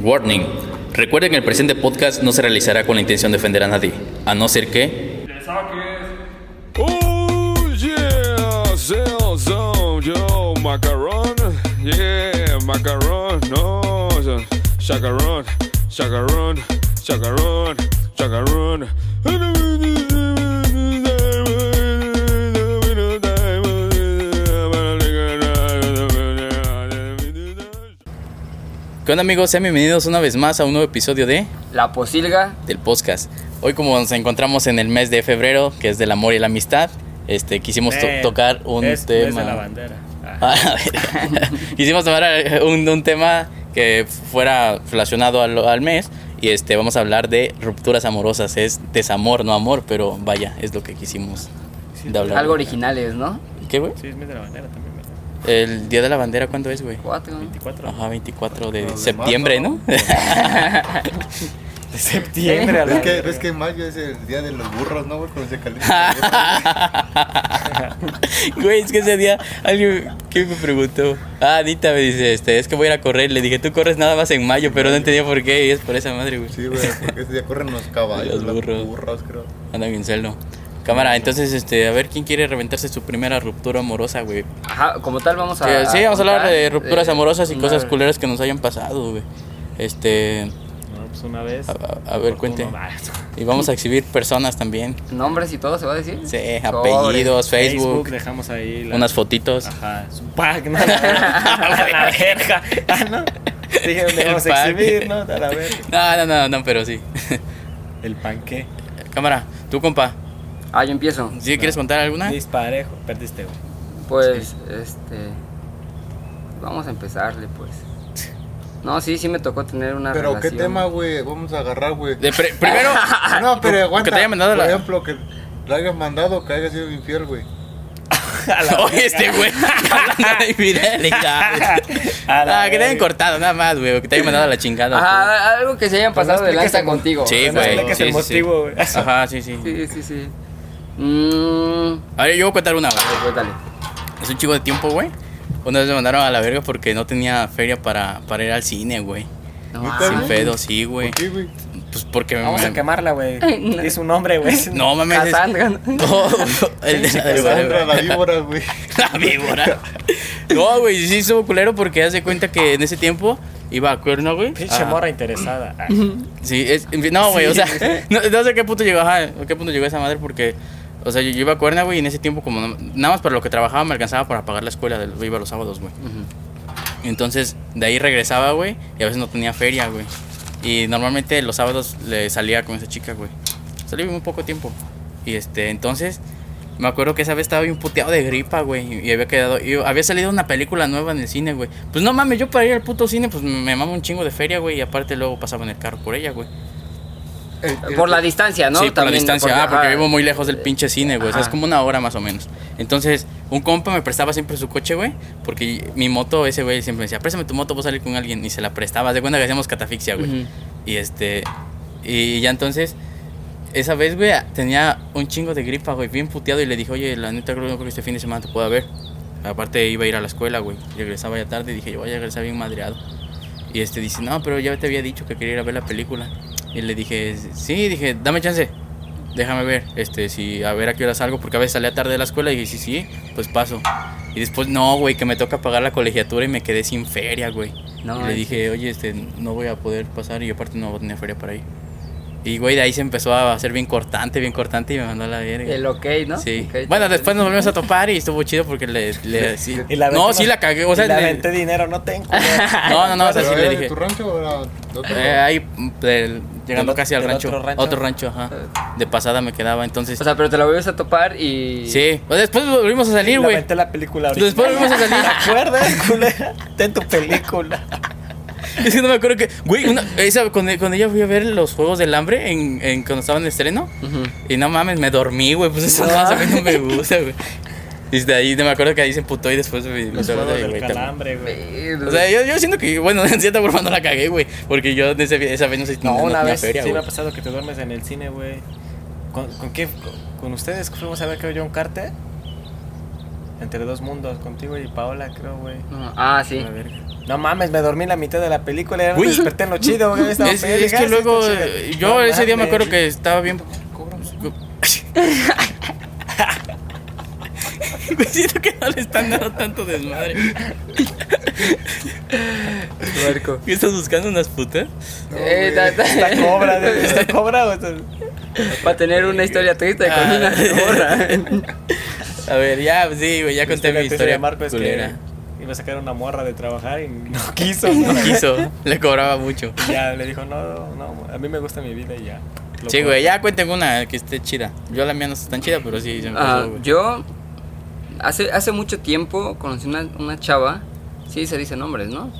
Warning. Recuerden que el presente podcast no se realizará con la intención de ofender a nadie, a no ser que... Oh yeah, no. ¿Qué onda amigos? Sean bienvenidos una vez más a un nuevo episodio de... La posilga. del podcast. Hoy como nos encontramos en el mes de febrero, que es del amor y la amistad, este, quisimos to- Eh, tocar un es- tema... Es de la bandera. Ah. Ah, quisimos tomar eh, un, un tema que fuera relacionado al, al mes y este vamos a hablar de rupturas amorosas. Es desamor, no amor, pero vaya, es lo que quisimos de hablar. Algo originales, ¿no? ¿Qué, güey? Sí, es mes de la bandera también. El Día de la Bandera, ¿cuándo es, güey? Cuatro. 24 Ajá, 24 de septiembre, marzo, ¿no? de septiembre. ¿Ves que, ves que mayo es el día de los burros, no, güey? Cuando se calienta. Güey, es que ese día alguien que me preguntó, ah, Anita me dice, este, es que voy a ir a correr. Le dije, tú corres nada más en mayo, pero no entendía por qué, y es por esa madre, güey. sí, güey, porque ese día corren los caballos, Los los burros. burros, creo. Anda bien celo. Cámara, entonces, este, a ver quién quiere reventarse su primera ruptura amorosa, güey. Ajá, como tal vamos a. Que sí, vamos a hablar de rupturas eh, amorosas y una cosas culeras que nos hayan pasado, güey. Este, No, pues una vez. A- ver, cuente. y vamos a exhibir personas también. Nombres y todo se va a decir. Sí, apellidos, Facebook, dejamos ahí. la- unas fotitos. Ajá, su pack, ¿no? A la, la verga. Ah, ¿no? Dije, ¿dónde El vamos a exhibir, no? A la verga. No, no, no, no, pero sí. El panqué. Cámara, tú, compa, Ah, yo empiezo. ¿sí quieres contar alguna? Disparejo. Perdiste, güey. Pues, este. Vamos a empezarle, pues. No, sí, sí me tocó tener una Pero, ¿qué tema, güey? Vamos a agarrar, güey. De pre- primero, No, pero aguanta. que te haya mandado Por la- ejemplo, que le hayas mandado que haya sido infiel, güey. Oye, este güey, Ah, que te hayan cortado, nada más, güey, que te hayan mandado a la chingada. Ajá, algo que se hayan pasado de lanza contigo. Sí, güey. sí, sí, sí. Ajá, sí, sí. Sí, sí, sí. Mmm. A ver, yo voy a contar una, güey. Pues dale. Es un chico de tiempo, güey. Una vez me mandaron a la verga porque no tenía feria para, para ir al cine, güey. No, ¿Neta, Sin pedo, sí, güey. ¿Por qué, güey? Pues porque Vamos me... a quemarla, güey. no. Es un nombre, güey. No, mames. es- Cassandra. No, el de la Cassandra, güey. la víbora, güey. La víbora. No, güey, sí estuvo culero porque hace cuenta que en ese tiempo iba a cuerno, güey. Pinche Ah, morra interesada. Ah. Sí, es, no, güey, o sea, no, no sé a qué punto llegó, ajá, a qué punto llegó esa madre porque, o sea, yo, iba a Cuerna, güey, y en ese tiempo como nada más para lo que trabajaba me alcanzaba para pagar la escuela, del- iba los sábados, güey. Entonces, de ahí regresaba, güey, y a veces no tenía feria, güey. Y normalmente los sábados le salía con esa chica, güey. Salí muy poco tiempo. Y este, entonces, me acuerdo que esa vez estaba bien puteado de gripa, güey. Y había quedado. Y había salido una película nueva en el cine, güey. Pues no mames, yo para ir al puto cine, pues me mama un chingo de feria, güey. Y aparte luego pasaba en el carro por ella, güey. El- el- Por la distancia, ¿no? sí, por la distancia. ah, porque ajá. vivo muy lejos del pinche cine, güey. O sea, es como una hora más o menos. Entonces, un compa me prestaba siempre su coche, güey. Porque mi moto, ese güey siempre me decía, préstame tu moto, voy a salir con alguien. Y se la prestaba. De cuenta que hacíamos catafixia, güey. Y este. Y ya entonces. Esa vez, güey, tenía un chingo de gripa, güey, bien puteado. Y le dije, oye, la neta, creo que este fin de semana te puedo ver. Aparte, iba a ir a la escuela, güey. Regresaba ya tarde y dije, yo voy a regresar bien madreado. Y este dice, no, pero ya te había dicho que quería ir a ver la película. Y le dije, sí, dije, dame chance. Déjame ver, este, si a ver a qué hora salgo, porque a veces salía tarde de la escuela y dije, sí, sí, pues paso. Y después, no, güey, que me toca pagar la colegiatura y me quedé sin feria, güey. No, y le dije, oye, este, no voy a poder pasar y aparte no tenía feria para ir. Y, güey, de ahí se empezó a hacer bien cortante, bien cortante y me mandó a la verga. El ok, ¿no? Sí. Bueno, después nos volvimos a topar y estuvo chido porque le... le sí. Y la no, sí la cagué, o sea... y la le- dinero, no tengo. No, no, no, o sea, ¿Pero sí le dije... de tu rancho o era de otro? Eh, ahí, llegando casi al rancho. otro Otro rancho. rancho, ajá. De pasada me quedaba, entonces... O sea, pero te la vuelves a topar y. sí. Sea, después volvimos a salir, La güey. venté la película ahorita. Después volvimos a salir. ¿Te acuerdas, culera? Ten tu película. Es que no me acuerdo que... Güey, una, esa, con, con ella fui a ver los Juegos del Hambre en, en, cuando estaban en estreno. Ujú. Y no mames, me dormí, güey. Pues eso No. más a mí no me gusta, güey. Y de ahí me acuerdo que ahí se emputó y después me... Los me- juegos güey, del también. calambre, güey. O sea, yo, yo siento que, bueno, en cierta forma no la cagué, güey. Porque yo de ese- esa vez no sé No, una vez feria, sí me ha pasado que te duermes en el cine, güey. ¿Con, con qué? Con, con ustedes fuimos a ver, creo yo, un Carter. Entre dos mundos, contigo y Paola, creo, güey. No, Ah, sí. A verga. No mames, me dormí en la mitad de la película y Uy. me desperté en lo chido, güey. estaba Es, feliz, es que luego, eh, yo No ese día me mames. acuerdo que estaba bien. Me siento que no le están dando tanto desmadre. Marco. ¿Qué estás buscando unas putas? Eh, ta- ta- Esta cobra, de- esta cobra, güey. esta- Para tener una historia triste con Ah. una morra. A ver, ya, sí, güey, ya conté la mi historia Marco es culera. que iba a sacar una morra de trabajar y no quiso. ¿no? No quiso, le cobraba mucho. Y ya le dijo, no, no, a mí me gusta mi vida y ya. Lo Sí, güey, ya cuenten una que esté chida. Yo la mía no está tan chida, pero sí, se me Ah, pasó, yo hace, hace mucho tiempo conocí una, una chava. Sí, se dice nombres, ¿no?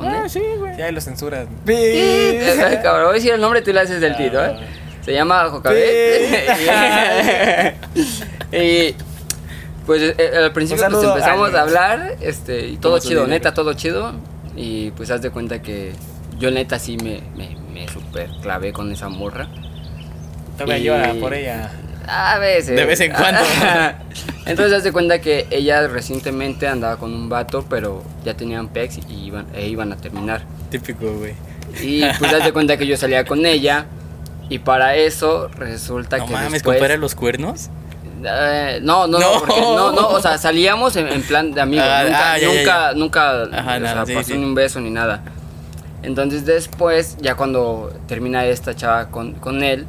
Ah, sí, güey. Ya, y lo censuras. Ay, cabrón, voy a decir el nombre tú le haces del tiro, ¿eh? Se llama Jocabet. y pues eh, al principio pues, empezamos a hablar este, y todo ¿Cómo se chido, neta, todo chido. Y pues haz de cuenta que yo neta sí me, me, me super clavé con esa morra. Todavía Y- llora por ella. A veces. De vez en cuando. Entonces haz de cuenta que ella recientemente andaba con un vato, pero ya tenían pex y iban, e iban a terminar. Típico, güey. Y pues haz de cuenta que yo salía con ella. Y para eso resulta No que mames, después... compara los cuernos. Eh, no, no, no, No. porque no, no, o sea, salíamos en, en plan de amigos, Ah, nunca, ah, ya, nunca, ya. nunca, Ajá, o nada, sea, sí, pasó sí. un beso ni nada. Entonces después, ya cuando termina esta chava con, con él,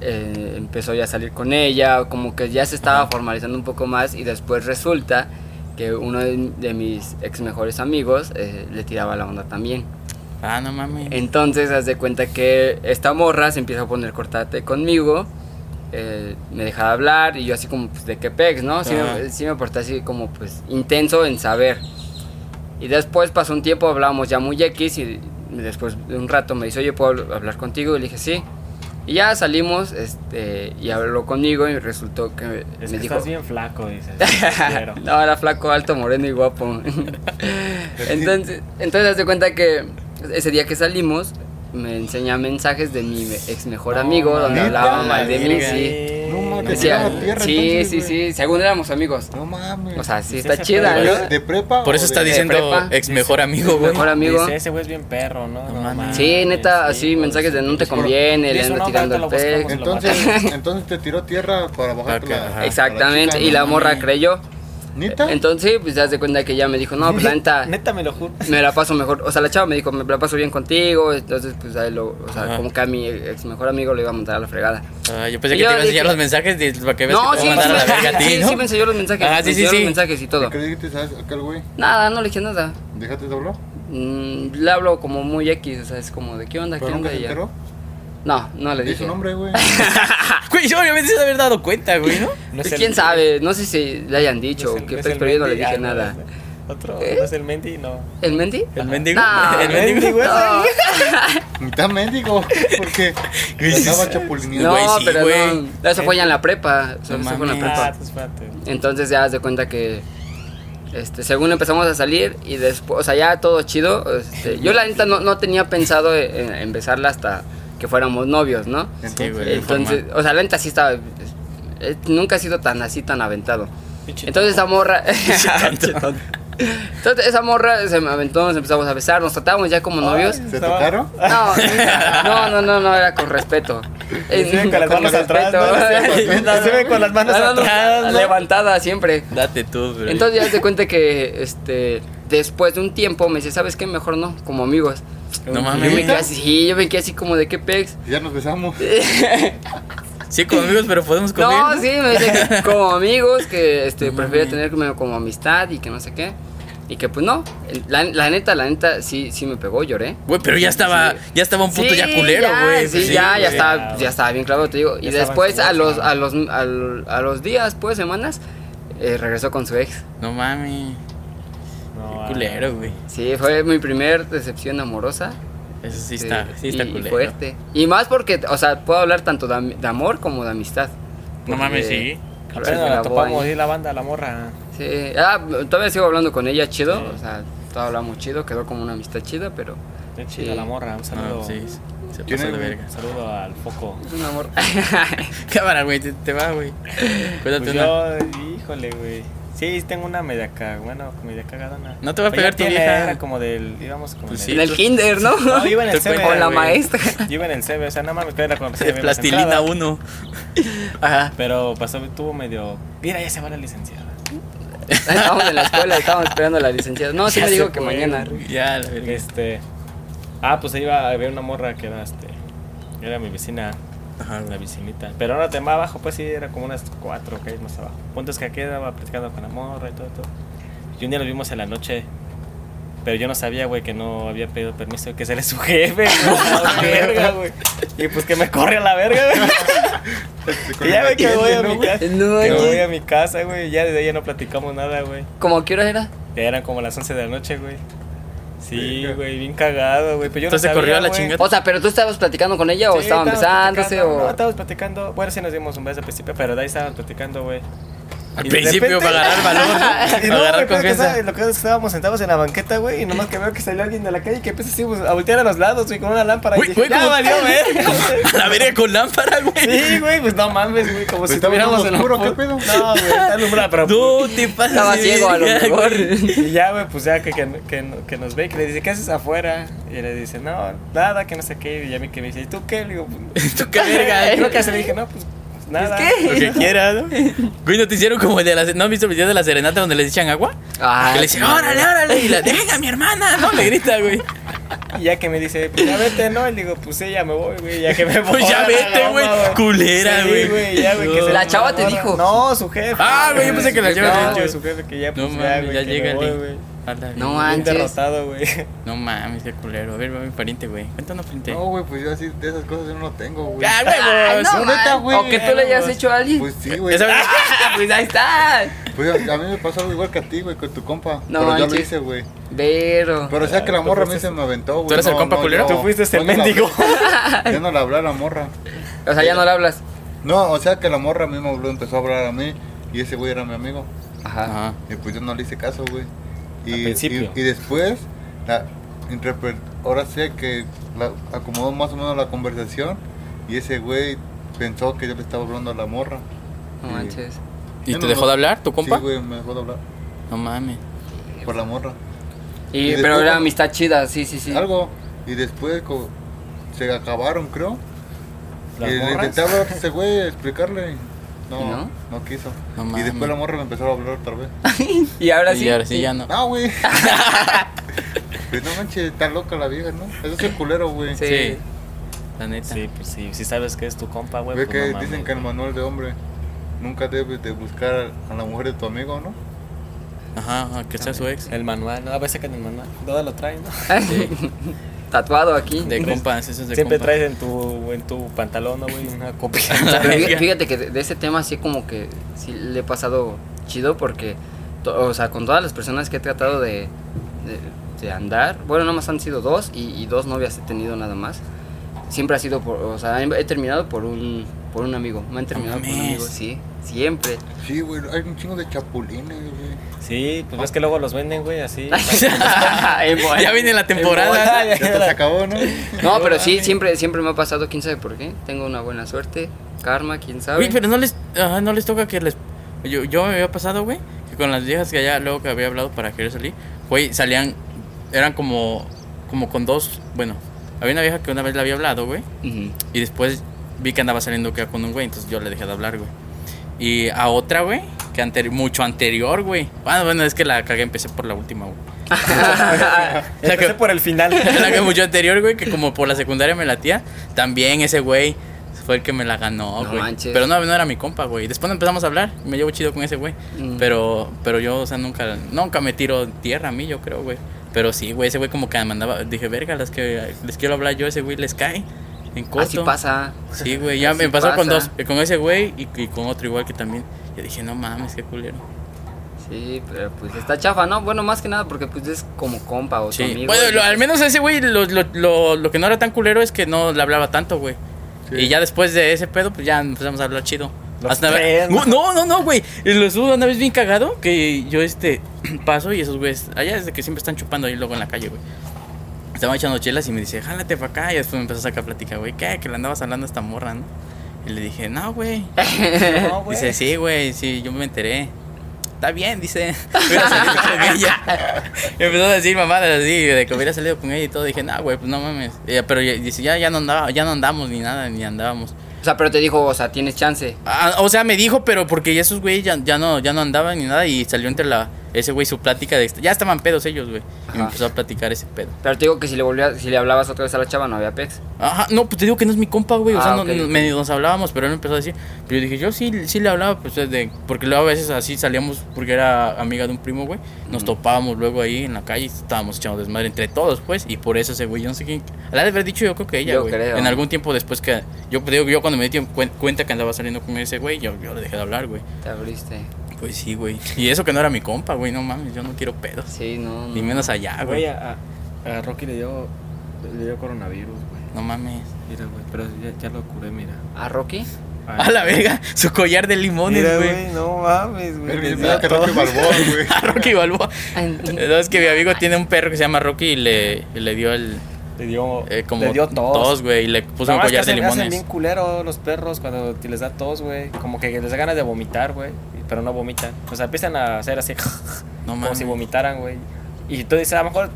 eh, empezó ya a salir con ella, como que ya se estaba formalizando un poco más y después resulta que uno de, de mis ex mejores amigos eh, le tiraba la onda también. Ah, no mames. Entonces, haz de cuenta que esta morra se empieza a poner cortate conmigo. Eh, me deja de hablar y yo así como, pues, ¿de qué pex, no? Sí, me, sí me porté así como, pues, intenso en saber. Y después pasó un tiempo, hablábamos ya muy X y después de un rato me dice, oye, ¿puedo habl- hablar contigo? Y le dije, sí. Y ya salimos este, y habló conmigo y resultó que Es me que dijo... estás bien flaco, dices. No, era flaco, alto, moreno y guapo. entonces, entonces, de cuenta que ese día que salimos, me enseña mensajes de mi ex mejor No, amigo, donde ¿neta? hablaba mal de mí, Verga. sí. No mames, Decía, tierra sí, entonces, sí, sí, según éramos amigos. No mames. O sea, sí Pues está ese chida, ¿no? ¿De, de prepa? Por eso está diciendo prepa. ex mejor amigo, güey. Mejor amigo. Dice, ese güey es bien perro, ¿no? No No mames. Sí, neta, sí, así pues, mensajes de no te es por- conviene, le ando tirando el buscamos. Entonces, entonces te tiró tierra para bajarte la. Exactamente, y la morra creyó. ¿Neta? Entonces, pues ya se cuenta que ella me dijo, no, pues la neta, Neta, me lo juro. me la paso mejor. O sea, la chava me dijo, me la paso bien contigo. Entonces, pues ahí lo, o sea, Ajá. como que a mi ex mejor amigo le iba a mandar a la fregada. Ah, yo pensé Y que yo te iba a enseñar dije- los mensajes de- para que veas No, que te sí, mandar a la sí, verga a ti, sí, ¿no? sí me enseñó los mensajes. Ah, me sí, sí, sí. los mensajes y todo. ¿Qué le dijiste a aquel güey? Nada, no le dije nada. ¿Déjate de hablar? Mm, le hablo como muy X, o sea, es como de qué onda, qué ¿Pero onda nunca se ya. enteró? No, no le Di dije. su nombre, güey. Güey, yo obviamente se debe haber dado cuenta, güey, ¿no? No Pues, el- ¿Quién sabe? No sé si le hayan dicho no es el- qué no pero yo no le dije ah, nada. Otro, ¿Eh? no es el Mendy, no. ¿El Mendy? ¿El mendigo? No, ¿El mendigo? güey. No, Está mendigo. Porque sí. chapulineando. no sí, pero güey. no. Eso fue ya en la prepa. Eso, fue en la prepa. Ah, espérate. Entonces ya haz de cuenta que este, según empezamos a salir y después, o sea, ya todo chido. este, yo la neta no, no tenía pensado en, en besarla hasta que fuéramos novios, ¿no? Sí, güey. Entonces, o sea, la neta sí estaba. eh, nunca he sido tan así, tan aventado. Pinche Entonces esa morra. Entonces esa morra se me aventó, nos empezamos a besar, nos tratábamos ya como novios. ¿Se tocaron? No, no, no, no, no, era con respeto. Se ven con las manos atrás. Se ven con las manos No, no, no, atrás, ¿no? levantada siempre. Date tú, bro. Entonces ya te cuenta que este después de un tiempo me dice, ¿sabes qué? Mejor no, como amigos. No Y mames. yo me quedé así, sí, yo me quedé así como de qué pex. Ya nos besamos. Sí, como amigos, pero podemos comer. No, ¿no? sí, me dice que como amigos, que este prefería tener como, como amistad y que no sé qué. Y que pues no, la, la neta, la neta, sí, sí me pegó, lloré. Güey, pero ya estaba, ya estaba un punto Sí, ya culero, ya, güey. Sí, Pues ya, ya güey. estaba, ya estaba bien claro, te digo. Y Ya en después, a los, a los, al- a los días, pues, semanas, eh, regresó con su ex. No mames. Culero, güey. Sí, fue mi primer decepción amorosa. Eso sí está, sí está y culero. fuerte. Y más porque, o sea, puedo hablar tanto de, am- de amor como de amistad. No mames, sí. Apenas topamos ahí la banda, la morra. Sí. Ah, todavía sigo hablando con ella chido. Sí. O sea, todavía hablamos chido. Quedó como una amistad chida, pero Qué chida Sí. la morra. Un No, saludo. sí. Se ¿Quién pasó de verga. Un saludo al foco. es un amor. Cámara, güey, te, te va, güey. Cuéntate Pues una. yo, híjole, güey. Sí, tengo una media cagada, bueno, media cagadona. No te va a pegar tu vieja. Era como del, íbamos como Pues en sí. en el kinder, ¿no? No, iba en el CB. Con la maestra. Yo iba en el CB, o sea, nada más me quedé la cuando recién habíamos Plastilina entrado. 1. Ajá. Pero pasó, tuvo medio. Mira, ya se va la licenciada. Estábamos en la escuela estábamos esperando a la licenciada. No, sí Ya me dijo que mañana. Ya, la. Este. Ah, pues iba a ver una morra que era este. Era mi vecina, Ajá, la vecinita. Pero ahora de más abajo, pues sí, era como unas cuatro calles más abajo. Punto es que aquí estaba platicando con la morra y todo, todo. Y un día nos vimos en la noche. Pero yo no sabía, güey, que no había pedido permiso, que ese su jefe, güey. a la verga, güey. Y pues que me corre a la verga, güey. Y ya ve que voy a mi casa. No, Que voy a mi casa, güey. Ya desde ahí ya no platicamos nada, güey. ¿Cómo qué hora era? Ya eran como las 11 de la noche, güey. Sí, güey, bien cagado, güey. Pero yo Entonces no corrió sabía, a la güey. chingada. O sea, pero tú estabas platicando con ella o Sí, estaban estábamos besándose platicando. No, o. estábamos platicando. Bueno, sí nos dimos un beso al principio, pero de ahí estábamos platicando, güey. Al Y principio, repente- para agarrar valor, ¿no? Y Para no, agarrar güey, pero que estaba- lo que es que estábamos sentados en la banqueta, güey, y nomás que veo que salió alguien de la calle y que empieza así pues, a voltear a los lados, güey, con una lámpara. Güey, güey, como- valió. A la verga con lámpara, güey. Sí, güey, pues no mames, güey, como si estaba estuviéramos en oscuro, ¿qué pedo? No, güey, está alumbrada, pero No te pasas. Estaba ciego a lo mejor. güey. Y ya, güey, pues ya que, que, que, que nos ve y que le dice, ¿qué haces afuera? Y le dice, no, nada, que no sé qué. Y ya a mí que me dice, ¿y tú qué? Le digo, pues, Tú qué verga. creo que se le dije, no, pues nada. ¿Qué? Lo que quieras, ¿no? Güey, ¿no te hicieron como el de la... ¿No has visto el video de la serenata donde les echan agua? Ah, que le dicen, órale, órale. Y la, venga, mi hermana, ¿no? Le grita, güey. Y ya que me dice, pues ya vete, ¿no? Y le digo, pues sí, ya me voy, güey. Ya que me voy. Pues ya vete, güey. Culera, Sí, güey. güey, ya, güey. que No. La chava te dijo. No, su jefe. Ah, güey, yo pensé que la chava te No, güey, su jefe que ya, No pues ya, mames, güey, ya que llega güey. A la No manches. derrotado, güey. No mames, qué culero. A ver, va mi pariente, güey. Cuéntanos, pariente. No, güey, pues yo así de esas cosas yo no tengo, güey. ¡Ah, Ay, huevos! no, No, neta, man. güey. O que tú le hayas hecho a alguien. Pues sí, güey. Ah, pues ahí está. Pues a, mí me pasó algo igual que a ti, güey, con tu compa. No pero yo lo manches. hice, güey. Pero. Pero o sea que la morra a mí se me aventó, güey. ¿Tú eres el compa culero? yo- Tú fuiste ese yo no la mendigo. hablé. Yo no le hablé a la morra. O sea, ya no le hablas. No, o sea que la morra a mí me habló, empezó a hablar a mí y ese güey era mi amigo. Ajá. Ajá. Y pues yo no le hice caso, güey. Y, y, y después, la ahora sé que la, acomodó más o menos la conversación y ese güey pensó que yo le estaba hablando a la morra. No Sí. manches. ¿Y te no dejó de hablar, tu compa? Sí, güey, me dejó de hablar No mames. por la morra. Y, Y pero era amistad chida, sí, sí, sí. Algo. Y después co- se acabaron, creo. ¿Las y le morras? intenté hablar a ese güey, explicarle. No, ¿Y no, no? quiso. No y después la morra me empezó a hablar otra vez. Y ahora sí. Y ahora sí ya no. No, güey. pues no manches, está loca la vieja, ¿no? Eso es el culero, güey. Sí. Sí. La neta. Sí, pues sí, si sabes que es tu compa, güey. Ve pues que no mames, dicen que en el manual de hombre nunca debes de buscar a la mujer de tu amigo, ¿no? Ajá, ajá, que sea su ex. El manual, no, a veces que en el manual. Todo lo traen, ¿no? Tatuado aquí. De compas, eso es de Siempre compas. traes en tu, en tu pantalón, ¿no, güey, una copia. Fí- Fíjate que de de ese tema sí como que sí le he pasado chido porque, to- o sea, con todas las personas que he tratado de, de, de andar, bueno, nada más han sido dos y, y dos novias he tenido nada más. Siempre ha sido por, o sea, he, terminado por un, por un amigo. Me han terminado por un amigo, sí, siempre. Sí, güey, hay un chingo de chapulines, güey. Sí, pues ves que luego los venden, güey, así. Ya viene la temporada. Ya se acabó, ¿no? No, pero sí, siempre, siempre me ha pasado, quién sabe por qué. Tengo una buena suerte, karma, quién sabe. Güey, pero no les, ajá, no les toca que les... Yo, yo me había pasado, güey, que con las viejas que allá luego que había hablado para querer salir, güey, salían, eran como, como con dos, bueno, había una vieja que una vez le había hablado, güey, y después vi que andaba saliendo que con un güey, entonces yo le dejé de hablar, güey. Y a otra, güey, que anteri- mucho anterior, güey. Bueno, bueno, es que la cagué, empecé por la última, güey. La Empecé que, por el final. la que mucho anterior, güey, que como por la secundaria me latía, también ese güey fue el que me la ganó, No güey. manches. Pero no, no era mi compa, güey. Después empezamos a hablar, me llevo chido con ese güey. Mm. Pero, pero yo, o sea, nunca, nunca me tiro tierra a mí, yo creo, güey. Pero sí, güey, ese güey como que me mandaba, dije, verga, las que les quiero hablar yo, ese güey les cae en corto. Así pasa. Sí, güey, ya Así me pasó con pasa. dos, eh, con ese güey y, y con otro igual que también. Yo dije, no mames, qué culero. Sí, pero pues está chafa, ¿no? Bueno, más que nada porque pues es como compa o tu Sí, amigo. bueno, lo- al menos ese güey, lo, lo, lo, lo que no era tan culero es que no le hablaba tanto, güey. Sí. Y ya después de ese pedo, pues ya empezamos a hablar chido. Los Hasta tres, vez- ¿no? no, no, no, güey. Y los hubo una vez bien cagado que yo este paso y esos güeyes, allá desde que siempre están chupando ahí luego en la calle, güey. Estaban echando chelas y me dice, jálate para acá. Y después me empezó a sacar plática, güey, ¿qué? Que le andabas hablando a esta morra, ¿no? Y le dije, no, güey. No, güey. Dice, sí, güey, sí, yo me enteré. está bien, dice. Hubiera salido con ella. Y empezó a decir mamadas así, de que hubiera salido con ella y todo. Dije, nah, güey, pues no mames. Ella- pero ya- dice, ya, ya no andaba, ya no andamos ni nada, ni andábamos. O sea, pero te dijo, o sea, tienes chance. Ah, o sea, me dijo, pero porque esos güeyes ya, ya no, ya no andaban ni nada y salió entre la, ese güey su plática de, ya estaban pedos ellos, güey. Y me empezó a platicar ese pedo. Pero te digo que si le volvía, si le hablabas otra vez a la chava, no había pex. Ajá, no, pues te digo que no es mi compa, güey. o Ah, sea, no- ok, no- nos hablábamos, pero él empezó a decir. Pero yo dije, yo sí, sí le hablaba, pues de. Porque luego a veces así salíamos, porque era amiga de un primo, güey. Nos topábamos luego ahí en la calle y estábamos echando desmadre entre todos, pues. Y por eso ese güey, yo no sé quién. La de haber dicho, yo creo que ella, güey. En algún tiempo después que. Yo digo, yo cuando me di cuenta que andaba saliendo con ese güey, yo, yo le dejé de hablar, güey. Te abriste. Pues sí, güey. Y eso que no era mi compa, güey. No mames, yo no quiero pedos. Sí, no. Ni no. menos allá, Güey, güey. a, a- Rocky le dio, le dio coronavirus, güey. No mames. Mira, güey, pero ya, ya lo curé, mira. ¿A Rocky? A la verga, su collar de limones, Mira, güey. no mames, güey. Mira, que todo. Rocky Balboa, güey. A Rocky Balboa. No, es que mi amigo tiene un perro que se llama Rocky y le, y le dio el. Le dio, eh, como le dio tos. güey. Y le puso un collar de hacen, hacen limones. bien culero los perros cuando te les da tos, güey. Como que les da ganas de vomitar, güey. Pero no vomitan. O sea, empiezan a hacer así, No como mames. si vomitaran, güey. Y tú dices, a lo mejor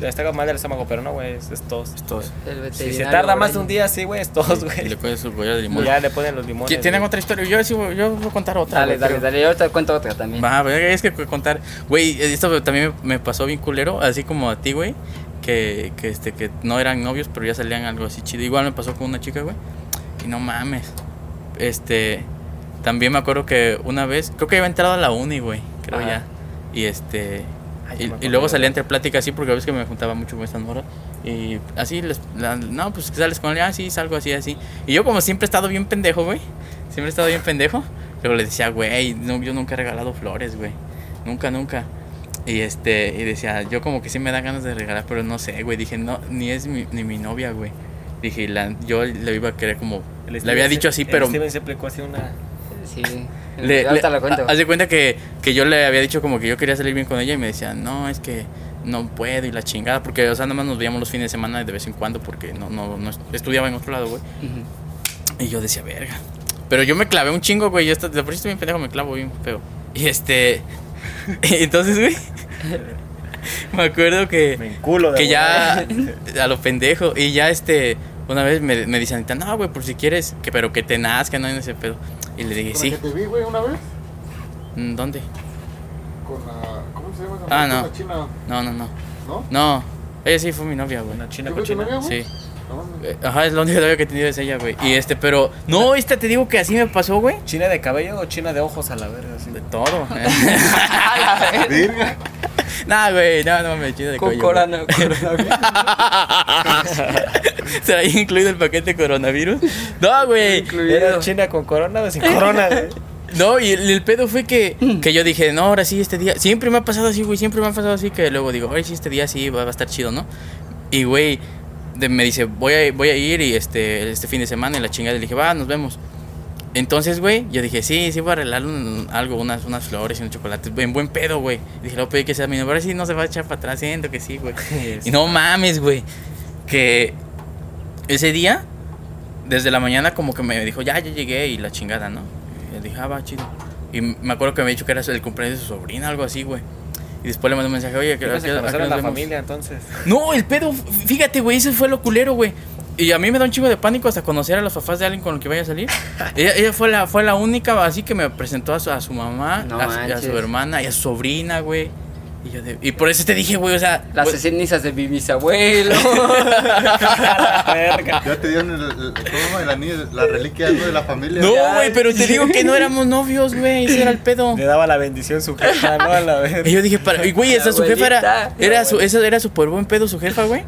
está mal del estómago, pero no, güey, es, es tos. Estos. el Si se tarda más de un día, sí, güey, es tos, Y güey. le pones su collar de Y limones. ya le ponen los limones. ¿Tienen güey. otra historia? Yo sí voy, yo voy a contar otra. Dale, güey, dale, pero- dale. Yo te cuento otra también. Va, güey, es que contar. Güey, esto también me me pasó bien culero, así como a ti, güey. Que, que, este, que no eran novios, pero ya salían algo así chido. Igual me pasó con una chica, güey. Y no mames. Este. También me acuerdo que una vez. Creo que había entrado a la uni, güey. Creo Ajá. ya. Y este. Ay, y, y luego salía entre pláticas así porque a veces que me juntaba mucho con estas morras. Y así les. la- no, pues sales con ella, ah, sí, salgo así, así. Y yo, como siempre he estado bien pendejo, güey. Siempre he estado bien pendejo. Luego le decía, güey, no, yo nunca he regalado flores, güey. Nunca, nunca. Y este, y decía, yo como que sí me da ganas de regalar, pero no sé, güey. Dije, no, ni es mi, ni mi novia, güey. Dije, la, yo le iba a querer como. Le había se- dicho así, pero. Steven se aplicó así una. Sí. Le, le- lo cuento. Haz de cuenta que, que yo le había dicho como que yo quería salir bien con ella y me decía, no, es que no puedo y la chingada, porque, o sea, nada más nos veíamos los fines de semana de vez en cuando porque no, no, no est- estudiaba en otro lado, güey. Y yo decía, verga. Pero yo me clavé un chingo, güey. Yo esto- de por sí estoy bien pendejo, me clavo bien feo. Y este. entonces, güey. me acuerdo que. Me enculo de Que ya. A lo pendejo. Y ya este. Una vez me, me dice Anita, no, güey, por si quieres. que Pero que te nazca, no en ese pedo. Y le dije, Con sí. la que te vi, güey, una vez. "Mm, ¿Dónde? Con la. ¿Cómo se llama? Ah, Con no. la china, No, no, no. ¿no? No. Ella sí fue mi novia, güey. Una china ¿Yo fui tu cochina. novia? Sí. No. Eh, Ajá, es la única novia que he tenido es ella, güey. Y este, pero. No, esta te digo que así me pasó, güey. ¿China de cabello o china de ojos a la verga? Así? De todo. Virga. Nah, güey, no, no me chido de Con corona, güey. ¿Traía incluido el paquete coronavirus? No, güey. ¿Era china con corona o sin corona? güey? No, y el, el pedo fue que, que yo dije, no, ahora sí, este día. Siempre me ha pasado así, güey. Siempre me ha pasado así que luego digo, ahora sí, este día sí va, va a estar chido, ¿no? Y, güey, de- me dice, voy a, voy a ir y este, este fin de semana y la chingada. Le dije, va, nos vemos. Entonces, güey, yo dije, sí, sí voy a arreglar un- algo, unas, unas flores y un chocolate. En buen pedo, güey. Dije, voy a pedir que sea mi novia. Ahora sí no se va a echar para atrás, siento que sí, güey. Y no mames, güey. Que ese día, desde la mañana, como que me dijo, ya, ya llegué y la chingada, ¿no? Y le dije, ah, va, chido. Y me acuerdo que me dicho que era el cumpleaños de su sobrina, algo así, güey. Y después le mandé un mensaje, oye, que Yo la familia entonces. No, el pedo, fíjate, güey, eso fue lo culero, güey. Y a mí me da un chingo de pánico hasta conocer a los papás de alguien con el que vaya a salir. ella ella fue, la, fue la única así que me presentó a su, a su mamá, No a, su- a hermana y a su sobrina, güey. Y, yo de- y por eso te dije, güey, o sea... Las güey, cenizas de mi bisabuelo. Ya te dieron el, el, ¿cómo el anillo, la reliquia de la familia. no, Ya. güey, pero te digo que no éramos novios, güey, ese era el pedo. Le daba la bendición su jefa, ¿no? A la verga. Y yo dije, para, y güey, esa su jefa era, era su, esa era súper buen pedo su jefa, güey.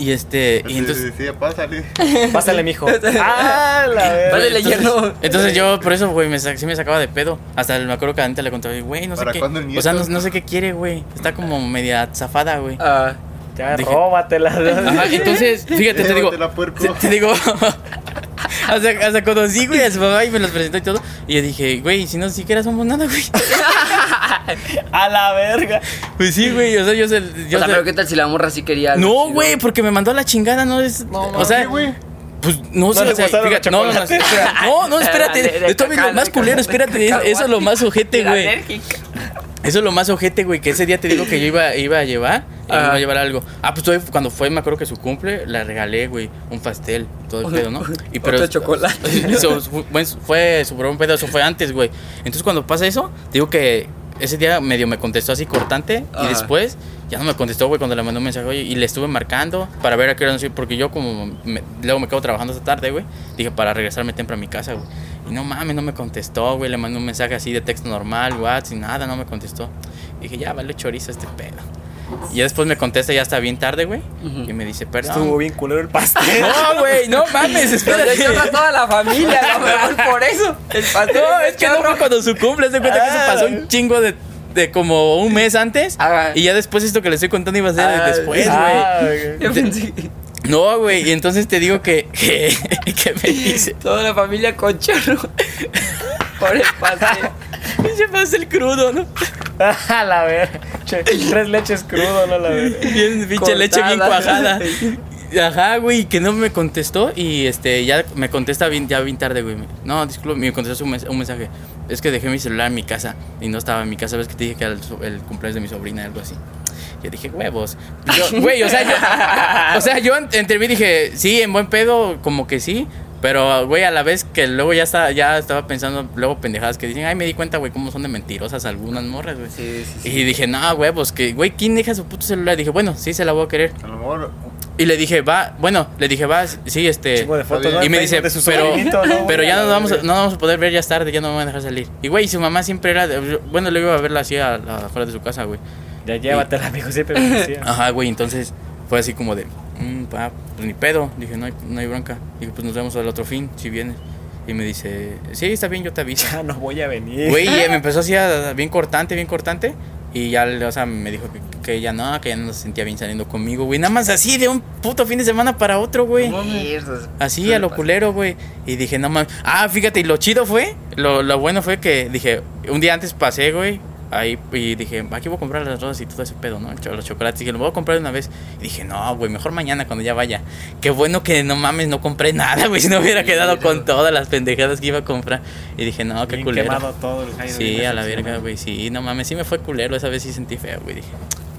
Y este, y entonces, sí, sí, pásale. Pásale, mijo. Ah, la. Vale, entonces, yerno. entonces yo por eso, güey, me, sí me sacaba de pedo. Hasta me acuerdo que a Anita le contaba, güey, no sé ¿Para qué. O sea, no, sé qué quiere, güey. Está como media zafada, güey. Ah, Ya, Dije- róbatela. Ajá, entonces, fíjate, te digo, te digo, hasta, hasta conocí, güey, a su mamá y me los presentó y todo. Y yo dije, güey, si no siquiera somos nada, güey. A la verga. Pues sí, güey, o sea, yo sé, yo o sea, sé- pero ¿qué tal si la morra sí quería No, güey, porque me mandó a la chingada, no es. No, o sea, sí, güey. Pues no, ¿No sé, le o sea, fíjate, no, no, espérate, de esto es lo más culero, espérate, eso, es lo más ojete, güey. Eso es lo más ojete, güey, que ese día te digo que yo iba, iba a llevar, y me iba a llevar algo. Ah, pues todavía cuando fue, me acuerdo que su cumple, la regalé, güey, un pastel, todo el pedo, ¿no? Y Otro chocolate. Eso fue, súper buen pedo, eso fue antes, güey. Entonces cuando pasa eso, digo que ese día medio me contestó así cortante y después ya no me contestó, güey, cuando le mandé un mensaje, oye, y le estuve marcando para ver a qué hora no sé, porque yo como me- luego me quedo trabajando esta tarde, güey, dije para regresarme temprano a mi casa, güey. Y no mames, no me contestó, güey, le mandé un mensaje así de texto normal, WhatsApp, y nada, no me contestó. dije, ya, vale chorizo este pedo. Y ya después me contesta, ya está bien tarde, güey, y me dice, perdón. Estuvo bien culero el pastel. No, güey, no mames, chorra a toda la familia, mejor por eso. El pastel No, es que no fue cuando su cumple, se cuenta que eso pasó un chingo de, de como un mes antes. Ah. Y ya después esto que le estoy contando iba a ser Ah, después, güey. Ah, güey. No, güey, y entonces te digo que, que, que me dice, toda la familia con chorro por el pastel. se pasa el crudo, ¿no? A la ver. Che, Tres leches crudo, no la ver. Bien, pinche leche bien cuajada. Ajá, güey, que no me contestó y este ya me contesta bien, ya bien tarde, güey. No, disculpe, me contestó un, mens- un mensaje. Es que dejé mi celular en mi casa y no estaba en mi casa. Ves que te dije que era el, el cumpleaños de mi sobrina, algo así. Yo dije, huevos. Yo- Güey, o sea, yo, o sea, yo en- entre mí dije, sí, en buen pedo, como que sí. Pero, güey, a la vez que luego ya, está, ya estaba pensando, luego pendejadas que dicen, ay, me di cuenta, güey, cómo son de mentirosas algunas morras, güey. Sí, sí, sí. Y dije, no, huevos, que, güey, ¿quién deja su puto celular? dije, bueno, sí, se la voy a querer. A lo mejor. Y le dije, va, bueno, le dije, va, sí, este. De fotos, ¿no? Y me dice, pero, ¿no, pero ya no nos vamos, a, no vamos a poder ver ya es tarde, ya no me van a dejar salir. Y güey, su mamá siempre era, de- bueno, le iba a verla así a, a afuera de su casa, güey. Ya llévatela, amigo, siempre me decía. Ajá, güey, entonces fue así como de, mm, pa, pues ni pedo. Dije, no hay, no hay bronca. Dije, pues nos vemos al otro fin, si vienes. Y me dice, sí, está bien, yo te aviso. Ya no voy a venir. Güey, y me empezó así a- bien cortante, bien cortante. Y ya, o sea, me dijo que, que ella no, que ya no se sentía bien saliendo conmigo, güey. Nada más así de un puto fin de semana para otro, güey. Así a lo culero, güey. Y dije, no mames. Ah, fíjate, y lo chido fue, lo, lo bueno fue que dije, un día antes pasé, güey. Ahí, y dije, aquí voy a comprar las rosas y todo ese pedo, ¿no? Los chocolates. Dije, lo voy a comprar de una vez. Y dije, no, güey, mejor mañana cuando ya vaya. Qué bueno que no mames, no compré nada, güey. Si no hubiera quedado con todas las pendejadas que iba a comprar. Y dije, no, qué culero. quemado todo el Jairo, Sí, a la verga, güey. Sí, no mames, sí me fue culero. Esa vez sí sentí feo, güey. Dije,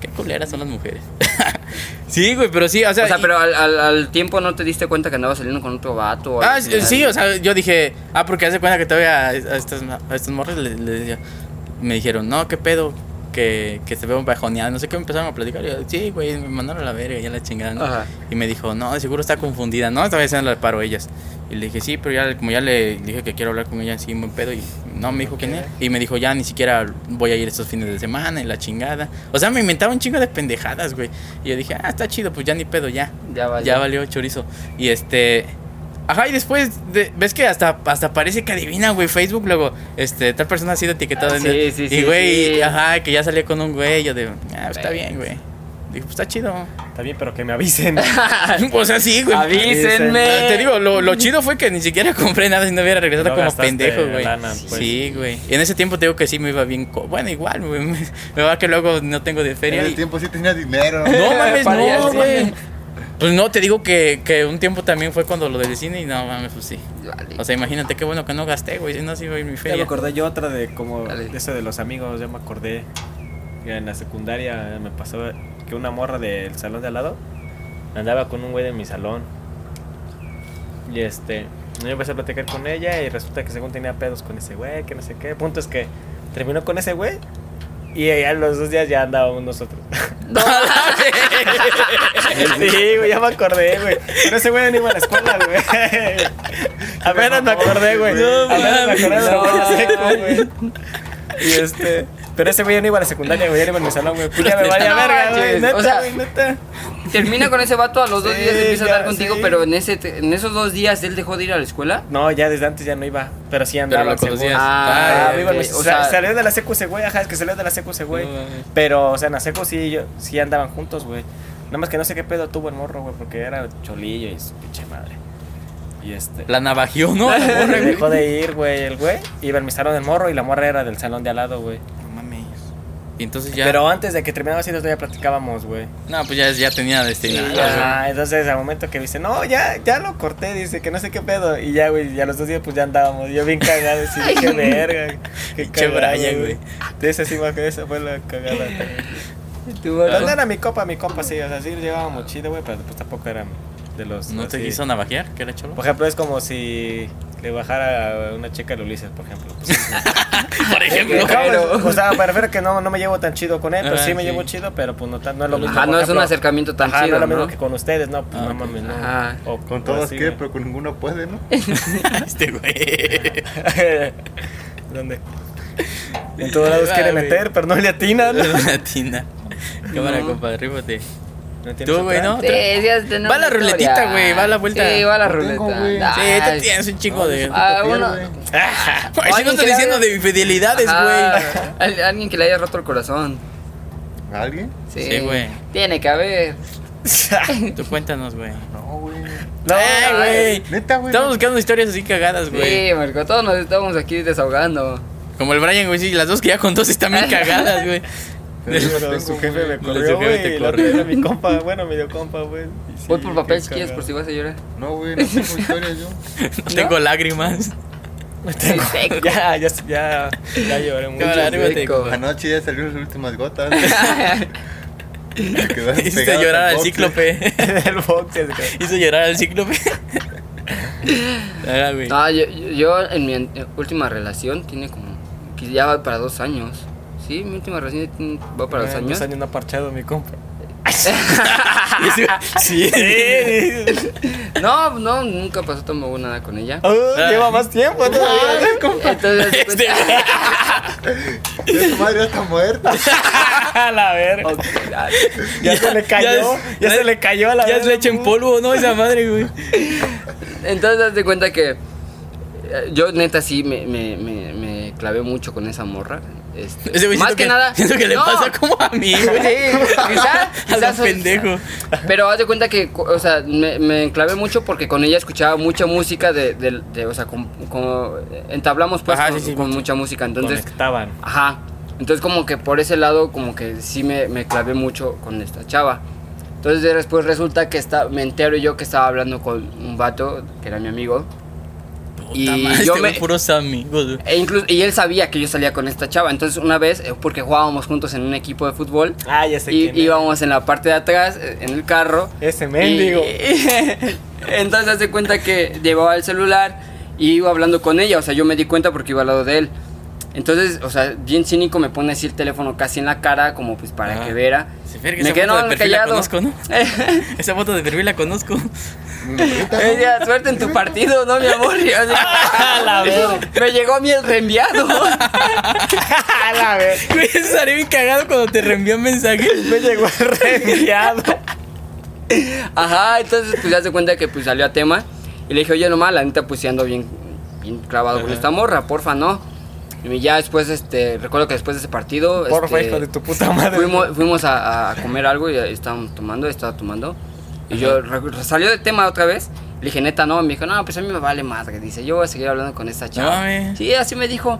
qué culeras son las mujeres. sí, güey, pero sí, o sea. O sea, y- pero al, al, al tiempo no te diste cuenta que andabas saliendo con otro vato. o Ah, sí, o sea, yo dije, ah, porque hace cuenta que todavía a estas, a estas morras le, le decía, me dijeron, no, qué pedo, que, que se veo bajoneada, no sé qué, me empezaron a platicar. Y yo, sí, güey, me mandaron a la verga, ya la chingaron. ¿no?". Ajá. Y me dijo, no, seguro está confundida, no, esta vez se la paro ellas. Y le dije, sí, pero ya, como ya le dije que quiero hablar con ella, sí, buen pedo. Y no, me dijo que no. Y me dijo, ya ni siquiera voy a ir estos fines de semana y la chingada. O sea, me inventaba un chingo de pendejadas, güey. Y yo dije, ah, está chido, pues ya ni pedo, ya. Ya valió. Ya valió chorizo. Y este. Ajá, y después, de- ves que hasta, hasta parece que adivina, güey, Facebook, luego, este, tal persona ha sido etiquetada en Sí, el- sí, Y, güey, sí. ajá, que ya salió con un güey, yo de, ah, está Güey. bien, güey. Digo, pues está chido. Está bien, pero que me avisen. o sea, sí, güey. Avísenme. Te digo, lo, lo chido fue que ni siquiera compré nada y no hubiera regresado No como pendejo, güey. lana, pues. Sí, güey. Y en ese tiempo te digo que sí me iba bien. co- Bueno, igual, güey. Me, va que luego no tengo de En feria. el y- tiempo sí tenía dinero. No mames, no, güey. Pues no, te digo que, que un tiempo también fue cuando lo del cine y no mames, pues sí. Vale. O sea, imagínate qué bueno que no gasté, güey. Si no, sí a ir mi Ya me feria. acordé yo otra de como Dale. de eso de los amigos, ya me acordé que en la secundaria me pasó que una morra del salón de al lado andaba con un güey de mi salón. Y este, yo empecé a platicar con ella y resulta que según tenía pedos con ese güey, que no sé qué. Punto es que terminó con ese güey y a los dos días ya andábamos nosotros. sí, güey, ya me acordé, güey. Pero ese güey no iba a la escuela, güey. Apenas me acordé, güey. No Apenas me acordé de la güey. Y este. Pero ese güey ya no iba a la secundaria, güey. Ya no iba a mi salón, güey. Pues ya me vaya No verga, güey. Neta, O sea, güey, neta. Termina con ese vato, a los dos Sí, días empieza a hablar contigo, sí. pero en ese en esos dos días él dejó de ir a la escuela. No, ya desde antes ya no iba. Pero sí andaba. lo conocías. según. Ah, Ah, iba o O sea, sea- salió de la secu ese güey, ajá, es que salió de la secu ese güey. No. Pero, o sea, en la secu sí, yo, sí andaban juntos, güey. Nada más que no sé qué pedo tuvo el morro, güey, porque era cholillo y su pinche madre. Y este. La navajió, ¿no? La morra, güey. Dejó de ir, güey, el güey. Iba al mi salón del morro y la morra era del salón de al lado, güey. No mames. Y entonces ya. Pero antes de que terminaba así, todavía platicábamos, güey. No, pues ya, ya tenía. Sí, güey. Ajá, entonces al momento que dice, no, ya, ya lo corté, dice que no sé qué pedo. Y ya, güey, ya los dos días pues ya andábamos. Yo bien cagado, así, qué verga. Qué Brian, güey. De esa sí, me- esa fue la cagada. ¿Tú, Marco? no era mi copa, mi copa sí, o sea, sí llevábamos chido, güey, pero pues tampoco era de los... ¿No te así. quiso navajear? ¿Que era cholo? Por ejemplo, es como si le bajara a una chica a Ulises, por ejemplo. Pues, Por ejemplo. Pero- o sea, me refiero que no, no me llevo tan chido con él, pero Ah, sí me sí. llevo chido, pero pues no, tan, no es lo mismo. Ajá, no es un ejemplo, acercamiento tan ajá, no chido, es lo mismo ¿no? que con ustedes, no, pues Ah, no mames, no. Ajá. O- Con todos así, qué, pero con ninguno puede, ¿no? este güey. ¿Dónde? En todos lados quiere meter, pero no le atinan. Latina. Cámara, No. compadre, ríbate. ¿No tienes Tú, güey? ¿no? Sí, tenemos Va la historia. ruletita, güey, va la vuelta. Sí, va la No tengo, ruleta. Sí, tú tienes un chingo de. Ah, uno. Si no alguien estoy que diciendo le- de infidelidades, güey. al- Alguien que le haya roto el corazón. ¿Alguien? Sí, Sí, güey. Tiene que haber. Tú cuéntanos, güey. No, güey. No, güey. Neta, güey. Estamos buscando historias así cagadas, güey. Sí, Marco, todos nos estamos aquí desahogando. Como el Brian, güey, sí, las dos que ya contó sí están bien cagadas, güey. Pero su jefe me corrió, jefe te güey. la era mi compa, bueno, medio compa, güey. y sí, Voy por papel si quieres, por si vas a llorar. No, güey, no tengo historias yo. No tengo lágrimas. Tengo- Seco. Ya, ya, ya, ya lloré mucho. Seco. Anoche ya salieron las últimas gotas. Hiciste pegadas llorar al cíclope. el güey. Hizo llorar al cíclope. Ah. No, yo, yo en mi última relación tiene como. que ya va para dos años. Sí, mi última tiene- va para dos Eh, años. Dos años no ha parchado mi compa. Sí. No, no, nunca pasó tomó nada con ella. Oh, lleva más tiempo, ¿no? Entonces, haz de Este Ya tu madre ya está muerta. A la verga. Ok, ah, Ya, se le cayó. ya Ya, se le cayó a la Ya es verga. leche en polvo, ¿no? Esa madre, güey. Entonces, haz de cuenta que yo neta sí me, me, me, me clavé mucho con esa morra. Este, Ese más que, nada. Siento que le no, pasa como a mí, Sí, güey. quizás, A quizás lo pendejo. Pero haz de cuenta que, o sea, me, me clavé mucho porque con ella escuchaba mucha música de, de, de- o sea, con, con- entablamos pues Ajá, con, sí, sí, con mucho. mucha música. Entonces, Conectaban. ajá. Entonces como que por ese lado como que sí me, me clavé mucho con esta chava. Entonces después resulta que está, me entero yo que estaba hablando con un vato que era mi amigo. Y madre, yo me- puros amigos. E incluso, y él sabía que yo salía con esta chava. Entonces una vez, eh, porque jugábamos juntos en un equipo de fútbol, Ah, ya sé y íbamos en la parte de atrás, eh, en el carro. Ese mendigo. Y- entonces hace cuenta que llevaba el celular y iba hablando con ella. O sea, yo me di cuenta porque iba al lado de él. Entonces, o sea, bien cínico me pone así el teléfono casi en la cara, como pues para Ah. que viera. Sí, verga, Me foto no, de perfil la callado. conozco, ¿no? Esa foto de perfil la conozco. Ella, suerte en tu partido, ¿no, mi amor? Yo así, la me llegó a mí el reenviado. A la. Güey, estaría bien cagado cuando te reenvían mensajes. Me llegó el reenviado. Ajá, entonces pues ya se cuenta que pues salió a tema. Y le dije, oye, nomás, la neta pues sí ando bien, bien clavado con Ajá. esta morra, porfa, ¿no? Y ya después, este, recuerdo que después de ese partido... Porfa, este, hijo de tu puta madre. Fuimos, fuimos a, a comer algo y estábamos tomando, estaba tomando. Y yo re- salió de tema otra vez. Le dije, neta, no. Me dijo, no, pues a mí me vale madre. Dice, yo voy a seguir hablando con esta chava. sí, así me dijo.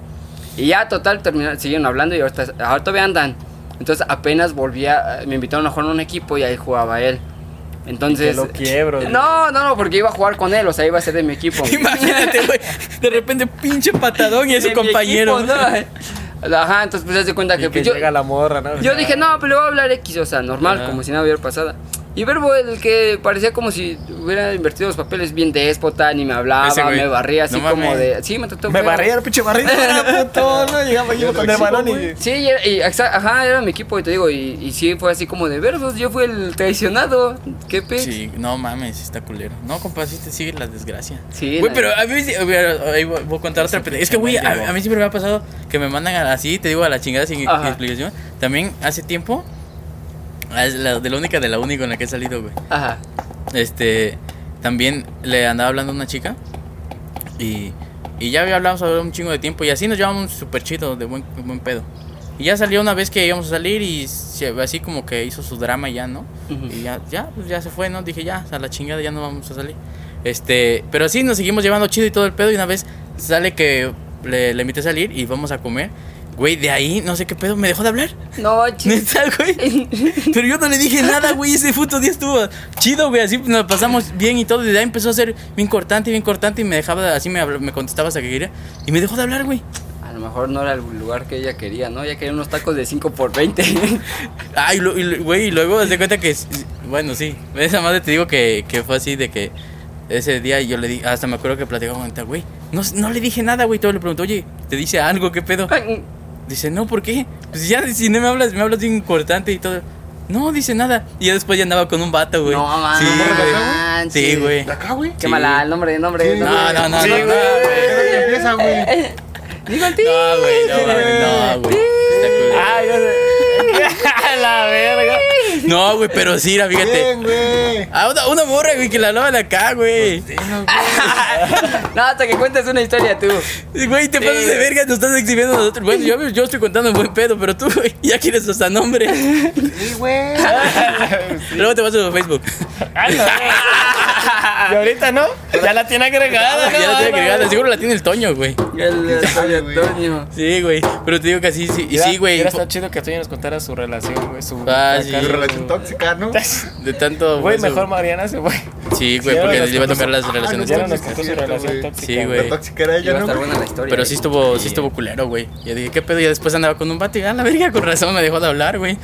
Y ya, total, terminaron, siguieron hablando y ahorita, ahora todavía andan. Entonces apenas volvía, me invitaron a jugar en un equipo y ahí jugaba él. Entonces... lo quiebro. No, no, no, porque iba a jugar con él, o sea, iba a ser de mi equipo. Imagínate, güey. De repente, pinche patadón y es su compañero. equipo, ¿no? Ajá, entonces pues se cuenta Y que, que pues, yo, llega la morra, ¿no? Yo dije, no, pero le voy a hablar X, o sea, normal, Ajá. como si nada hubiera pasado. Y Verbo, el que parecía como si hubiera invertido los papeles bien déspota, ni me hablaba, me barría así No como mames. de. Sí, me trató Me feo. barría el pinche barrito, era puto, ¿no? Llegaba yo con el balón y... Sí, y, era- y ajá, era mi equipo, y te digo, y, y sí fue así como de verbos, yo fui el traicionado. ¿Qué pe? Sí, no mames, está culero. No, compa, sí te sigue la desgracia. Sí, Güey, la- pero a mí sí- a ver, voy voy a contar otra pendeja. Es que, güey, a, a mí siempre me ha pasado que me mandan a- así, te digo, a la chingada sin Ajá. explicación. También hace tiempo, es la, de la única de la única con la que he salido, güey. Ajá. Este, también le andaba hablando a una chica y, y ya había hablado sobre un chingo de tiempo y así nos llevamos súper chido, de buen, buen pedo. Y ya salió una vez que íbamos a salir y se- así como que hizo su drama y ya, ¿no? Ujú. Y ya, ya, pues ya se fue, ¿no? Dije, ya, a la chingada ya no vamos a salir. Este, pero sí, nos seguimos llevando chido y todo el pedo y una vez sale que le, le invité a salir y vamos a comer. Güey, de ahí, no sé qué pedo, me dejó de hablar. No, chido. Güey. Pero yo no le dije nada, güey. Ese puto día estuvo chido, güey. Así nos pasamos bien y todo. Y de ahí empezó a ser bien cortante, bien cortante. Y me dejaba, así me, me contestaba hasta que quería. Y me dejó de hablar, güey. A lo mejor no era el lugar que ella quería, ¿no? Ella quería unos tacos de 5 por 20. Ay, lo- y lo- güey, y luego se cuenta que. Bueno, sí. Esa madre te digo que, que fue así de que. Ese día yo le di, hasta me acuerdo que platicaba con ella, güey. No, no le dije nada, güey. Todo le pregunto, oye, ¿te dice algo? ¿Qué pedo? Dice, no, ¿por qué? Pues ya, si no me hablas, me hablas bien cortante y todo. No, dice nada. Y ya después ya andaba con un vato, güey. No, man, Sí, no güey. Sí, güey. ¿De acá, güey? Qué Sí. mala, el nombre, el nombre. Sí, nombre. No, no, no, Sí, no, güey. no, güey. ¿Qué empieza, güey? Digo el ti. No, güey, no, güey, no, güey. Ay, yo sé. A la verga. No, güey, pero sí, era, fíjate. Bien, güey. Ah, una, una morra, güey, que la lava de acá, güey. No, hasta que cuentes una historia tú. Güey, te pasas de verga, nos estás exhibiendo a nosotros. Bueno, yo, yo estoy contando en buen pedo, pero tú, güey, ya quieres hasta nombre. Sí, güey. Luego te vas a Facebook. Ay, no. Y ahorita no, ya la tiene agregada. ya la no, tiene no, agregada, no. seguro la tiene el Toño, güey. El, el? Antonio. Sí, güey. Pero te digo que así, sí. Y sí, güey. Hubiera estado chido que Toño nos contara su relación, güey. Su Ah, sí. Relación tóxica, ¿no? De tanto. Güey, mejor Mariana se fue. Sí, güey, porque nos le iba a tocar las relaciones Ya no nos tóxicas. Sí, güey. La tóxica era Iba ella, a ¿no? estar güey? buena la historia. Pero sí estuvo, sí estuvo culero, güey. Ya dije, ¿qué pedo? Ya después andaba con un vato y a la verga, con razón me dejó de hablar, güey.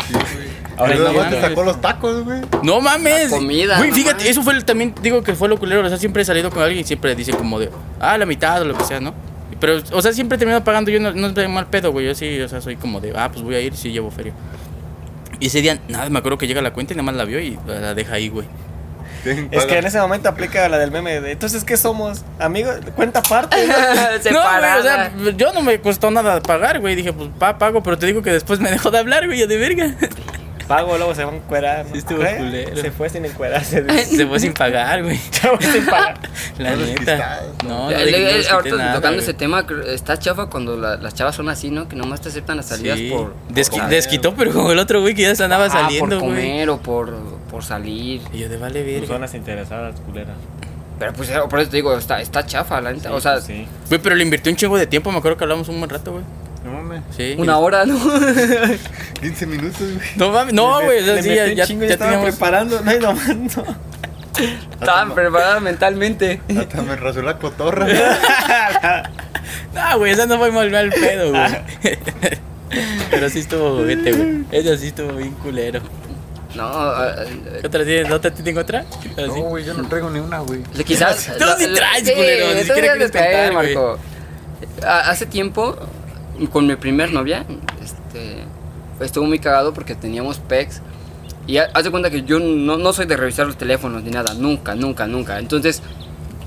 Ahora no te sacó los tacos, güey. No mames. La comida, Güey, no fíjate, mames. eso fue el- también, digo que fue lo culero. O sea, siempre he salido con alguien y siempre dice como de, ah, la mitad o lo que sea, ¿no? Pero, o sea, siempre he terminado pagando. Yo no, no estoy mal pedo, güey. Yo sí, o sea, soy como de, ah, pues voy a ir, sí llevo feria. Y ese día, nada, me acuerdo que llega la cuenta y nada más la vio y la deja ahí, güey. Es que en ese momento aplica la del meme de entonces ¿qué somos? Amigos, cuenta aparte. ¿no? No, güey, o sea, yo no me costó nada pagar, güey. Dije, pues pa, pago, pero te digo que después me dejó de hablar, güey, yo de verga. Pago, luego se va a encuerar. ¿no? Sí, estuvo ¿Qué? culero. Se fue sin encuerarse. Se fue sin pagar, güey. Se fue sin pagar. La neta. No, no, Eh, no ahorita nada, tocando güey. ese tema, está chafa cuando la- las chavas son así, ¿no? Que nomás te aceptan las salidas Sí. por, Desqui- por- desquitó, pero como el otro güey que ya se andaba Ah, saliendo, por güey. comer o por, por salir. Y yo de vale verga. Personas interesadas, culeras. Pero pues eh, por eso te digo, está, está chafa, la neta. o sea, sí. Güey, pero le invirtió un chingo de tiempo, me acuerdo que hablamos un buen rato, güey. No mames. Sí. una hora, ¿no? 15 minutos, güey. No mames, no, güey, Le sí, ya, ya, ya estaba teníamos... preparando, no hay nomás, no. Estaban preparadas mentalmente. Hasta me rasó la cotorra. No, güey, esa no fue mal, mal pedo, güey. pero sí estuvo juguete, güey. Esa sí estuvo bien culero. No, eh, ¿Qué otra tienes? ¿Otra tengo otra? No, güey, yo no traigo ni una, güey. eh, quizás. Tú sí traes, culero, ni siquiera quieres. Marco. Hace tiempo, con mi primer novia, este, estuvo muy cagado porque teníamos pecs. Y ha- haz de cuenta que yo no, no soy de revisar los teléfonos ni nada, nunca, nunca, nunca. Entonces,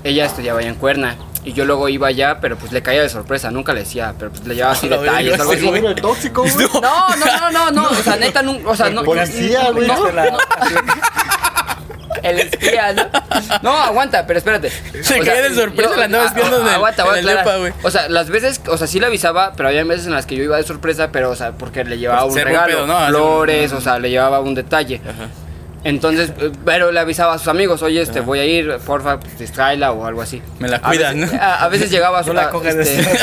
ella estudiaba allá en Cuerna. Y yo luego iba allá, pero pues le caía de sorpresa, nunca le decía, pero pues le llevaba así detalles, algo sí, así. güey. tóxico, güey. No, no, no, no, no, o sea, neta, nunca, o sea, no. Policía, güey. no, La- El espía, ¿no? No, aguanta, pero espérate. Se caía de sorpresa, la andaba espiando en el- aguanta, en el aguanta, depa, güey. O sea, las veces, o sea, sí le avisaba, pero había veces en las que yo iba de sorpresa, pero, o sea, porque le llevaba Pues un regalo, pedo, ¿no? Flores, o sea, le llevaba un detalle. Ajá. Entonces, pero le avisaba a sus amigos, oye, este, voy a ir, porfa, pues, distráela o algo así. Me la A cuidas, veces- ¿no? A, a veces llegaba a su No la coges de este,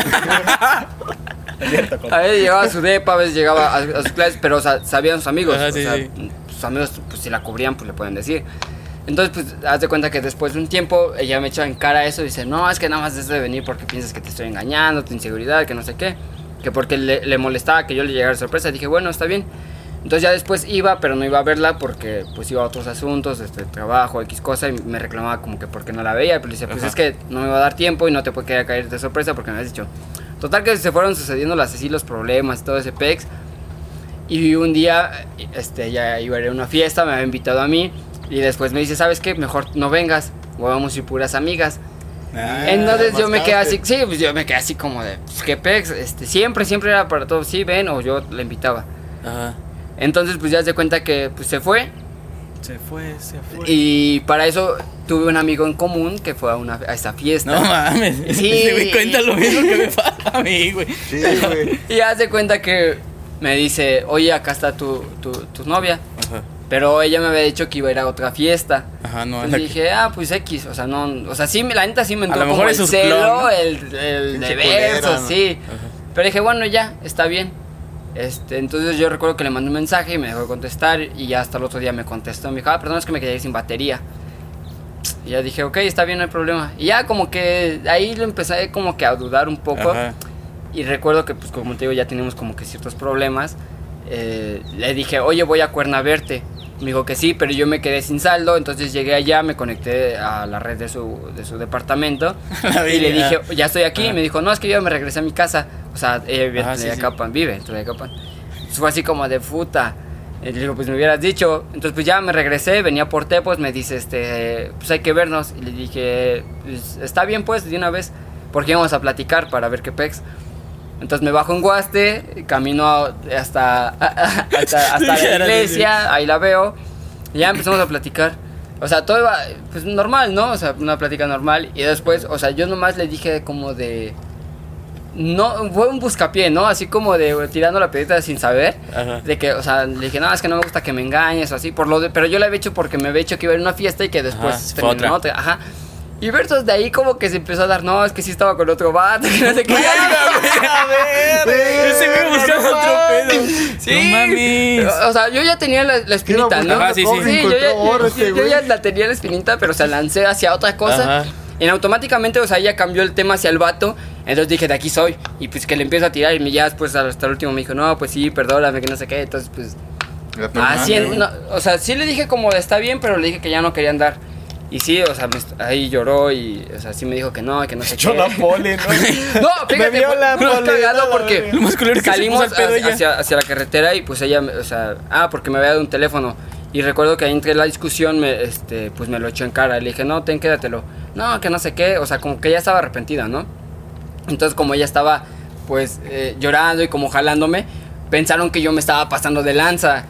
A veces llegaba a su depa, a veces llegaba a, a sus clases, pero o sea, sabían sus amigos. Ajá, o sí, sea, sí. sus amigos, pues si la cubrían, pues le pueden decir. Entonces, pues, haz de cuenta que después de un tiempo, ella me echó en cara eso y dice, no, es que nada más es de venir porque piensas que te estoy engañando, tu inseguridad, que no sé qué. Que porque le, le molestaba que yo le llegara sorpresa. Dije, bueno, está bien. Entonces ya después iba, pero no iba a verla porque pues iba a otros asuntos, este, trabajo, X cosa, y me reclamaba como que porque no la veía. Pero le decía, pues Ajá. es que no me va a dar tiempo y no te puede caer de sorpresa porque me has dicho. Total que se fueron sucediendo las así los problemas, todo ese pex. Y un día, este, ya iba a ir a una fiesta, me había invitado a mí. Y después me dice, ¿sabes qué? Mejor no vengas, o vamos a ir puras amigas. Ah, Entonces yo me quedé así, sí, pues yo me quedé así como de, pues, ¿qué pex? Este, siempre, siempre era para todos, sí, ven, o yo la invitaba. Ajá. Entonces, pues ya se cuenta que pues, se fue. Se fue, se fue. Y para eso tuve un amigo en común que fue a, una, a esta fiesta. No mames. Sí. Ese güey cuenta lo mismo que me pasa a mí, güey. Sí, güey. Y hace cuenta que me dice, oye, acá está tu, tu, tu novia. Ajá. Pero ella me había dicho que iba a ir a otra fiesta. Ajá, no, Entonces dije, ah, pues X, o sea, no, o sea, sí, la neta sí me entró lo como mejor el es sus celo, clon, ¿no? el, el Pinche de verso, culera, ¿no? sí. Pero dije, bueno, ya, está bien. Este, entonces yo recuerdo que le mandé un mensaje y me dejó de contestar y ya hasta el otro día me contestó. Me dijo, ah, perdón, es que me quedé sin batería. Y ya dije, ok, está bien, no hay problema. Y ya como que ahí lo empecé como que a dudar un poco. Ajá. Y recuerdo que, pues como te digo, ya teníamos como que ciertos problemas. Eh, le dije, oye, voy a Cuerna a verte. Me dijo que sí, pero yo me quedé sin saldo, entonces llegué allá, me conecté a la red de su, de su departamento y le dije, ya estoy aquí. Y me dijo, no, es que yo me regresé a mi casa. O sea, ella vive Ajá, en sí, Tlayacapan, sí. Vive en. Entonces fue así como de puta. Y le digo, pues me hubieras dicho. Entonces pues ya me regresé, venía por Tepos, me dice, este, pues hay que vernos. Y le dije, pues está bien pues, de una vez, porque íbamos a platicar para ver qué pex. Entonces me bajo en Guaste, camino hasta, hasta, hasta la iglesia, ahí la veo, y ya empezamos a platicar. O sea, todo iba, pues normal, ¿no? O sea, una plática normal. Y después, o sea, yo nomás le dije como de... No, fue un buscapié, ¿no? Así como de tirando la pedita sin saber. Ajá. De que, o sea, le dije, no, es que no me gusta que me engañes o así. Por lo de, pero yo le había hecho porque me había hecho que iba a ir a una fiesta y que después Ajá, terminó otra. Ajá. Y Versus de ahí como que se empezó a dar, no, es que sí estaba con otro vato, que no sé qué. A ver, Ese güey buscando otro pedo. No mames. O sea, yo ya tenía la, la espinita, ¿no? Ajá, sí, sí. yo, ya, Encontró yo- yo ya la tenía la espinita, pero se lancé hacia otra cosa. Ajá. Y automáticamente, o sea, ya cambió el tema hacia el vato. Entonces dije, de aquí soy. Y pues que le empiezo a tirar. Y ya después hasta el último me dijo, no, pues sí, perdóname, que no sé qué. Entonces, pues. Así, o sea, sí le dije como está bien, pero le dije que ya no quería andar. Y sí, o sea, me ahí lloró y, o sea, sí me dijo que no, que no sé Yo qué. la pole, ¿no? No, fíjate, Me vio la pole, cagado no, porque Lo más es que se salimos puso al pedo hacia, hacia, hacia la carretera y pues ella, me- o sea, ah, porque me había dado un teléfono. Y recuerdo que ahí entre la discusión, me, este, pues me lo echó en cara. Le dije, no, ten, quédatelo. No, que no sé qué, o sea, como que ella estaba arrepentida, ¿no? Entonces, como ella estaba, pues, eh, llorando y como jalándome, pensaron que yo me estaba pasando de lanza.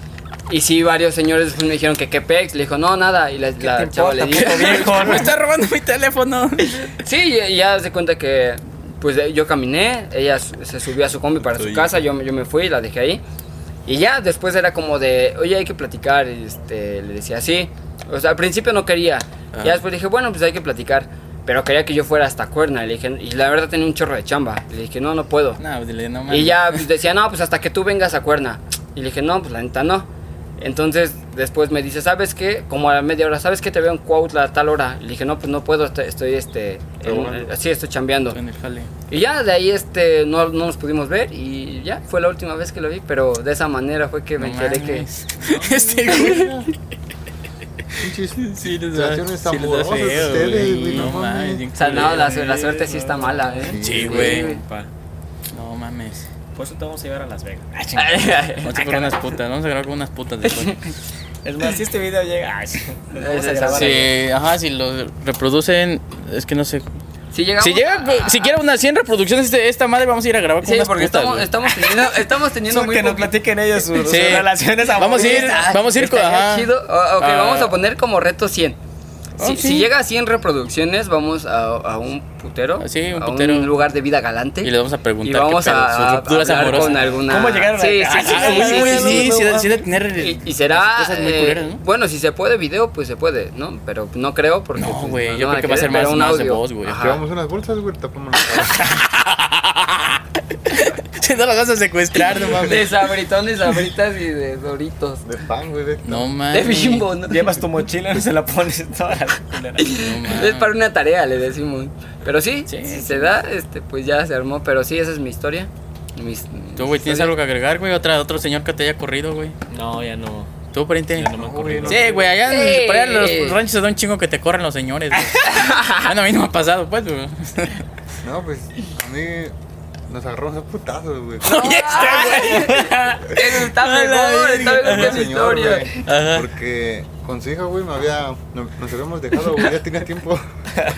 Y sí, varios señores me dijeron que qué pex. Le dijo, no, nada. Y la, la chava le dijo, viejo? Me está robando mi teléfono. Sí, y ya se cuenta que pues yo caminé, ella se subió a su combi para su casa, yo, me- yo me fui, la dejé ahí. Y ya después era como de, oye, hay que platicar, y este, le decía así. O sea, al principio no quería. Ajá. Ya después dije, bueno, pues hay que platicar. Pero quería que yo fuera hasta Cuerna. Y le dije, y la verdad tenía un chorro de chamba. Le dije, no, no puedo. No, dile, no. Y ya pues, decía, no, pues hasta que tú vengas a Cuerna. Y le dije, no, pues la neta no. Entonces después me dice, ¿sabes qué? Como a la media hora, ¿sabes qué? Te veo en Cuautla a tal hora. Le dije, no, pues no puedo, estoy, estoy este, en- así estoy chambeando. En el jale. Y ya de ahí este, no, no nos pudimos ver y ya fue la última vez que lo vi, pero de esa manera fue que me No enteré que... Este Sí, les da, situaciones sí les da amorosas feo, ustedes, güey. güey, No no mames. mames. bien O sea, no, la, suerte sí está mala, ¿eh? Sí, güey. No mames. Por eso te vamos a llevar a Las Vegas. Ah. Vamos a por unas putas. Vamos a grabar con unas putas después. Es más, si este video llega. Ay, vamos a grabar. Sí, ajá, si lo reproducen. Es que no sé. Si llegamos Si llega, a- siquiera unas 100 reproducciones de esta madre, vamos a ir a grabar con Sí, unas porque putas. estamos, estamos teniendo, estamos teniendo muy que nos platiquen ellos sus, sus Sí. relaciones Vamos a ir, Ah, vamos a ir con. Ajá. chido. O- ok, Ah. vamos a poner como reto 100. Si, Ok. si llega a 100 reproducciones, vamos a, a un putero. Ah, sí, un a putero. un lugar de vida galante. Y le vamos a preguntar. Y vamos a, sus a hablar amorosas. con alguna. ¿Cómo llegaron Sí, a- sí, Ah, sí, ah, sí, Sí, sí, de tener. Y, y será. Cosas muy eh, culeras, ¿no? Bueno, si se puede video, pues se puede, ¿no? Pero no creo porque. No, pues, güey, no yo creo que va a ser más- un más de audio. voz, güey. Llevamos unas bolsas, güey, tapamos la cara. Si no las vas a secuestrar, no De mames. sabritones, sabritas y de doritos. De pan, güey. De... No De mames. bimbo, ¿no? Llevas tu mochila y se la pones toda la. No. Es para una tarea, le decimos. Pero sí, Sí, si sí. se da, este, pues ya se armó. Pero sí, esa es mi historia. Mis- Tú, güey, ¿tienes algo que agregar, güey? Otra, otro señor que te haya corrido, güey. No, ya no. ¿Tú, pariente? Ya no me corrido. Sí, güey, allá en Sí. por allá en los ranchos se da un chingo que te corren los señores. güey. bueno, a mí no me ha pasado, pues, güey. No, pues a mí nos agarramos a putazos, güey. Oye, este, güey. Eso está A la mejor, está mejor que mi historia. güey. Ajá. Porque con su hija, güey, me había, no- nos habíamos dejado, güey, ya tenía tiempo.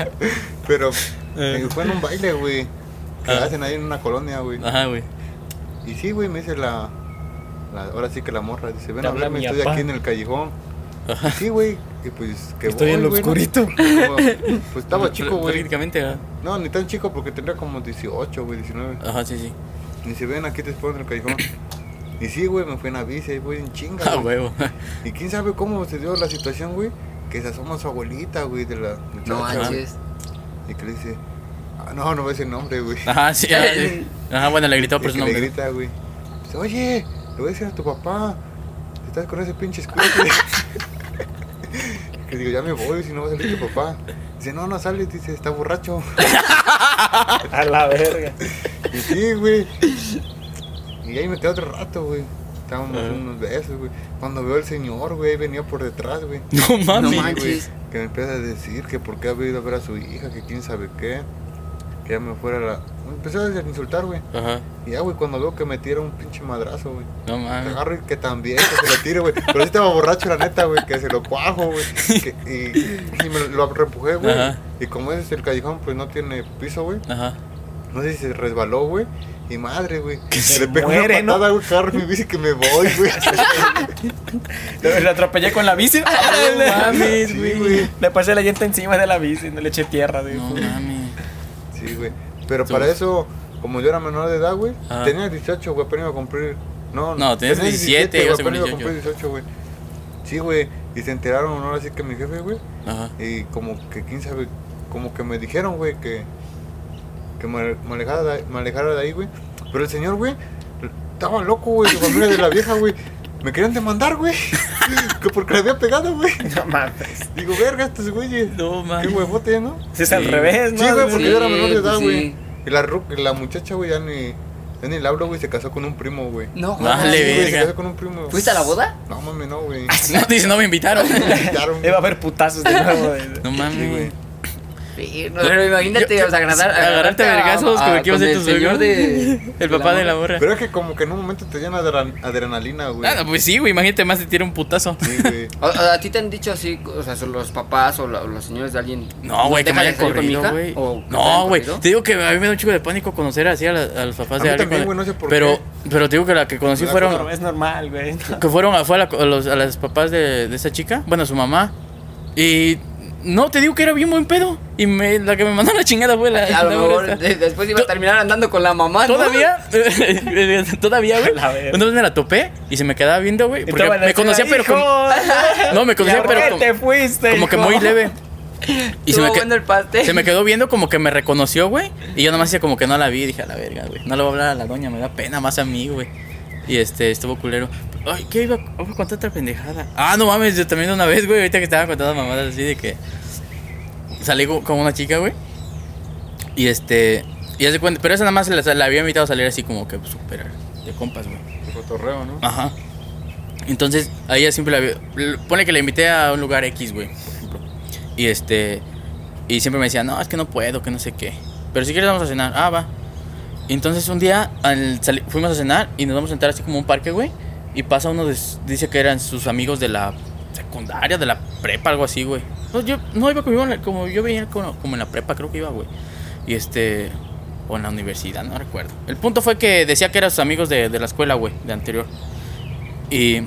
Pero eh, fue en un baile, güey. Que Ah. hacen ahí en una colonia, güey. Ajá, güey. Y sí, güey, me dice la, la- Ahora sí que la morra dice: Ven a habla hablarme, estoy aquí en el callejón. Ajá. Sí, güey. Y pues que Estoy voy, en lo güey, ¿no? oscurito. Como- Pues estaba chico, güey. Prácticamente, ajá. No, ni tan chico porque tendría como 18, güey, 19. Ajá, sí, sí. Y se ven aquí te espero en el callejón. Y sí, güey, me fui en la bici, ahí voy en chinga. Ah, güey. huevo. Y quién sabe cómo se dio la situación, güey. Que se asoma su abuelita, güey, de la No manches. Y que le dice, Ah, no, no a decir nombre, güey. Ajá, sí. Ajá, sí. Ajá, bueno, le gritó por Y su que le nombre. grita, güey. Dice, oye, le voy a decir a tu papá. Estás con ese pinche escudo. Que digo, ya me voy, si no va a salir tu papá. Dice, no, no sale, dice, está borracho. A la verga. Y sí, güey. Y ahí me quedé otro rato, güey. Estábamos Ajá. unos besos, güey. Cuando veo al señor, güey, venía por detrás, güey. No mami. No manches. güey, que me empieza a decir que por qué había ido a ver a su hija, que quién sabe qué. Que ya me fuera la... Me empezó a insultar, güey. Ajá. Y ya, güey, cuando veo que me tira un pinche madrazo, güey. No mames. agarro y que también, que se lo tire, güey. Pero sí estaba borracho, la neta, güey, que se lo cuajo, güey. Y, y me lo, repujé, güey. Ajá. Y como ese es el callejón, pues no tiene piso, güey. Ajá. No sé si se resbaló, güey. Y madre, güey. Que le se pegó muere, una ¿no? patada, güey, que agarro mi bici que me voy, güey. Le, le atropellé con la bici. No mames, güey. güey. Le pasé la llanta encima de la bici, no le eché tierra, güey. No mames. Sí, güey. Pero para eso, como yo era menor de edad, güey, Ajá. tenía 18, güey, apenas iba a cumplir. No, No, tenías tenía 17, güey, apenas iba a cumplir cumplir 18, güey. Sí, güey. Y se enteraron, ¿no? Así que mi jefe, güey. Ajá. Y como que, quién sabe, como que me dijeron, güey, que, que me, me alejara, de, me alejara de ahí, güey. Pero el señor, güey, estaba loco, güey, su familia de la vieja, güey. Me querían demandar, güey. que porque le había pegado, güey. No mames. Digo, verga, estos güeyes. No Qué mames. huevote, ¿no? Si es al revés, ¿no? Sí, güey, porque Sí, yo era menor de edad, pues güey. sí. Y la, ru- la muchacha, güey, ya ni, ya ni le hablo, güey, se casó con un primo, güey. No, Vale, Sí, güey, se casó con un primo. ¿Fuiste a la boda? No, mami, no, güey. No, dice, no me invitaron. Quitaron, Iba a haber putazos de nuevo. güey. No mames. güey. Pero imagínate, Yo- o sea, agradar, agarrarte a vergazos como que ibas a tu señor de... El papá de la morra. Pero es que como que en un momento te llena de adren- adrenalina, güey. Ah, pues sí, güey. Imagínate más te tira un putazo. Sí, güey. O- o ¿A ti te han dicho así, o sea, son los papás o, la- o los señores de alguien? No, güey, que me hayan corrido, güey. ¿O que te No, güey. Te digo que a mí me da un chico de pánico conocer así a, la- a los papás A de alguien. también, güey, no sé por pero, qué. pero te digo que la que conocí da fueron. Es normal, güey. Que fueron a, fue a, la- a los, a las papás de, de esa chica. Bueno, a su mamá. Y. No, te digo que era bien buen pedo. Y me, la que me mandó la chingada fue la. A lo la mejor después iba a terminar andando con la mamá, ¿no? Todavía, todavía, güey. Una vez me la topé y se me quedaba viendo, güey. Porque me conocía, pero "Hijo, como. No, me conocía, ¿por pero qué como, te fuiste, como que hijo?" muy leve. Y se me, el pastel. se me quedó viendo como que me reconoció, güey. Y yo nomás decía como que no la vi. Dije, a la verga, güey. No le voy a hablar a la doña, me da pena más a mí, güey. Y este, estuvo culero. Ay, ¿qué iba, iba a contar otra pendejada? Ah, no mames, yo también una vez, güey. Ahorita que estaba contando mamadas así de que salí con una chica, güey. Y este, y hace cuenta, pero esa nada más la, la había invitado a salir así como que pues, súper de compas, güey. De cotorreo, ¿no? Ajá. Entonces, a ella siempre la había- Pone que la invité a un lugar X, güey, por ejemplo. Y este. Y siempre me decía, no, es que no puedo, que no sé qué. Pero si quieres, vamos a cenar. Ah, va. Entonces un día fuimos a cenar y nos vamos a sentar así como un parque, güey. Y pasa uno de. Dice que eran sus amigos de la secundaria, de la prepa, algo así, güey. No, yo no iba como, como yo veía como, en la prepa, creo que iba, güey. Y este. O en la universidad, no recuerdo. El punto fue que decía que eran sus amigos de la escuela, güey, de anterior. Y,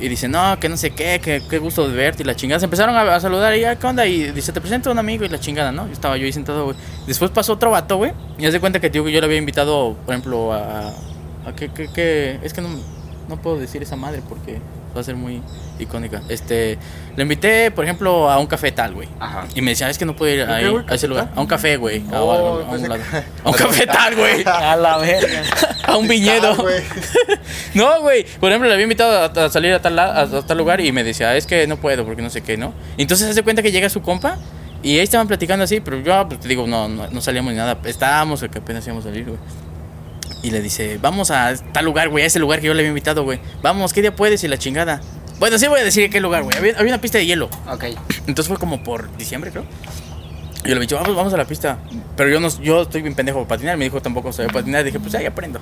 y dice, no, que no sé qué, que qué gusto de verte y la chingada. Se empezaron a, a saludar y ya, ¿qué onda? Y dice, te presento a un amigo y la chingada, ¿no? Y estaba yo ahí sentado, güey. Después pasó otro vato, güey. Y hace cuenta que tío yo le había invitado, por ejemplo, a. a que, que, que- es que no, no puedo decir esa madre porque va a ser muy icónica. Este, le invité, por ejemplo, a un café tal, güey. Ajá. Y me decía, es que no puedo ir ahí, a ese ¿Café lugar. A un café, güey. a, Oh, a un lado. que- A un café tal, güey. A la verga. A un viñedo. Ah. No, güey. Por ejemplo, le había invitado a, a salir a tal, a, a tal lugar y me decía, es que no puedo porque no sé qué, ¿no? Entonces hace cuenta que llega su compa y ahí estaban platicando así, pero yo pues, te digo, no, no, no salíamos ni nada. Estábamos, que apenas íbamos a salir, güey. Y le dice, vamos a tal lugar, güey, a ese lugar que yo le había invitado, güey. Vamos, ¿qué día puedes? Y la chingada. Bueno, sí voy a decir qué lugar, güey. Había, había una pista de hielo. Ok. Entonces fue como por diciembre, creo. Y yo le dije, vamos, vamos a la pista. Pero yo no, yo estoy bien pendejo para patinar. Me dijo tampoco sabía patinar. Dije, pues ahí aprendo.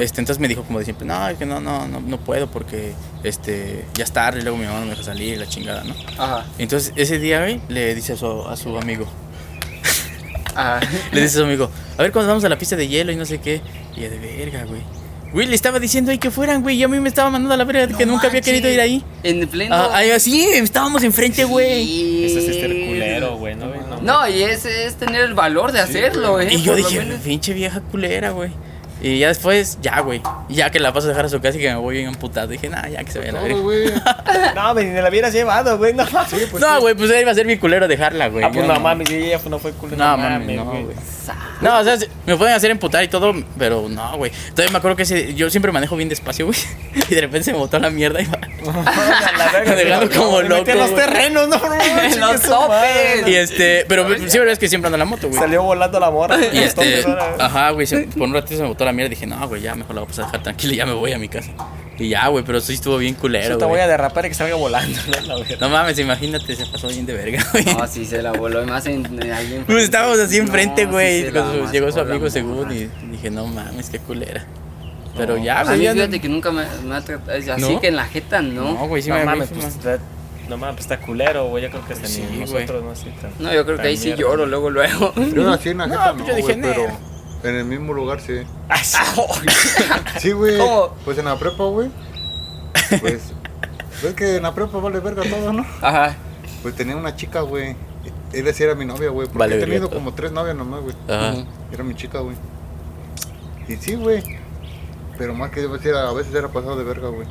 Este, entonces me dijo como de siempre, no, es que no, no, no, no puedo porque este, ya es tarde y luego mi mamá no me deja salir, la chingada, ¿no? Ajá. Entonces ese día, güey, le dice a su, a su amigo, Ajá. le dice a su amigo, a ver cuando vamos a la pista de hielo y no sé qué. Y yo de verga, güey. Güey, le estaba diciendo ahí que fueran, güey. Y a mí me estaba mandando a la verga de que nunca había querido ir ahí. En pleno. Ah, ahí así, estábamos enfrente, güey. Sí. Eso es este culero, güey, ¿no? güey? No, y es, es tener el valor de hacerlo, ¿eh? Y yo dije, pinche vieja culera, güey. Y ya después, ya, güey. Ya que la paso a dejar a su casa y que me voy bien amputado. Dije, nah, ya que se vaya la verga. güey. No, me ni la hubieras llevado, güey. No, No, güey, pues iba a ser mi culero dejarla, güey. Ah, pues Yo no mames, ella no fue culo. No, mames, no, güey. No, o sea, sí, me pueden hacer emputar y todo, pero no, güey. Todavía me acuerdo que ese, yo siempre manejo bien despacio, güey. Y de repente se me botó la mierda y va. la verga. Dejando como Me metí loco, en los terrenos, no, no, no, En los topes. Y este, pero sí, verdad es que siempre ando en la moto, güey. Salió volando la morra. Y este, Entonces, ajá, güey, se- por un ratito se me botó la mierda. Dije, no, güey, ya mejor la voy a pasar a dejar tranquila y ya me voy a mi casa. Y ya, güey, pero sí estuvo bien Yo culero, te voy a derrapar y que salga volando, ¿no? No mames, imagínate, se pasó bien de verga, güey. No, sí se la voló. y Más en, en- enfrente. Pues estábamos así enfrente, No, güey. sí cuando la llegó su amigo según y dije, no mames, qué culera. Pero No. ya, A güey. mí ya no- fíjate que nunca me, me ha tratado. Así ¿No? que en la jeta no. No, güey, sí no me mames, sí pues, está- no mames, pues está culero, güey. Yo creo que hasta Sí, ni nosotros no así tan. No, yo creo que ahí sí mierda. lloro luego, luego. Yo así en la No, jeta pues no, yo dije, güey, pero. En el mismo lugar sí. Ah, sí. Sí, güey. ¿Cómo? Pues en la prepa, güey. Pues, ves que en la prepa vale verga todo, ¿no? Ajá. Pues tenía una chica, güey. Ella sí era mi novia, güey. Porque Vale he tenido como tres novias nomás, güey. Ajá. Era mi chica, güey. Y sí, güey. Pero más que decir, a veces era pasado de verga, güey.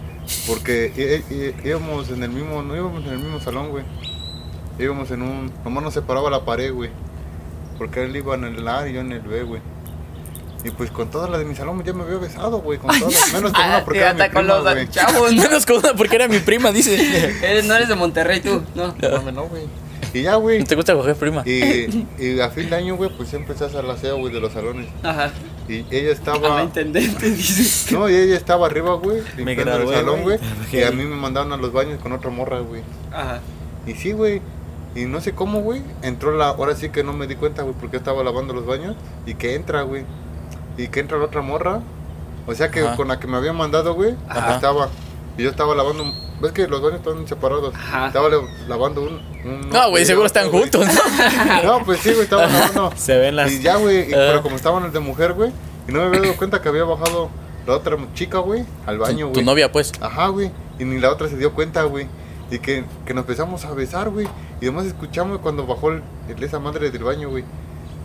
Porque íbamos en el mismo, no íbamos en el mismo salón, güey. Íbamos en un, nomás nos separaba la pared, güey. Porque él iba en el A y yo en el B, güey. Y pues con todas las de mi salón ya me había besado, güey. Con todas, menos con una Ah, porque era mi prima, los güey. chavos. ¿no? Menos con una porque era mi prima, dice. Eres- no eres de Monterrey tú, no. No, no, güey. Y ya, güey. ¿No te gusta coger prima? Y, y a fin de año, güey, pues siempre se hace el aseo, güey, de los salones. Ajá. Y ella A estaba... la intendente dice. No, y ella estaba arriba, güey, limpiando el salón, güey. güey. Y a mí me mandaron a los baños con otra morra, güey. Ajá. Y sí, güey. Y no sé cómo, güey. Entró la. Ahora sí que no me di cuenta, güey, porque estaba lavando los baños. Y que entra, güey. Y que entra la otra morra. O sea que Ajá. con la que me habían mandado, güey, Ajá. estaba. Y yo estaba lavando. ¿Ves que los baños están separados? Ajá. Estaba la- lavando un. un No, güey, seguro están güey. juntos, ¿no? No, pues sí, güey, estaba lavando. Se ven las. Y ya, güey, y- pero como estaban el de mujer, güey, y no me había dado cuenta que había bajado la otra chica, güey, al baño, Tu, güey. tu novia, pues. Ajá, güey, y ni la otra se dio cuenta, güey. Y que, que nos empezamos a besar, güey. Y además escuchamos cuando bajó el, el- esa madre del baño, güey.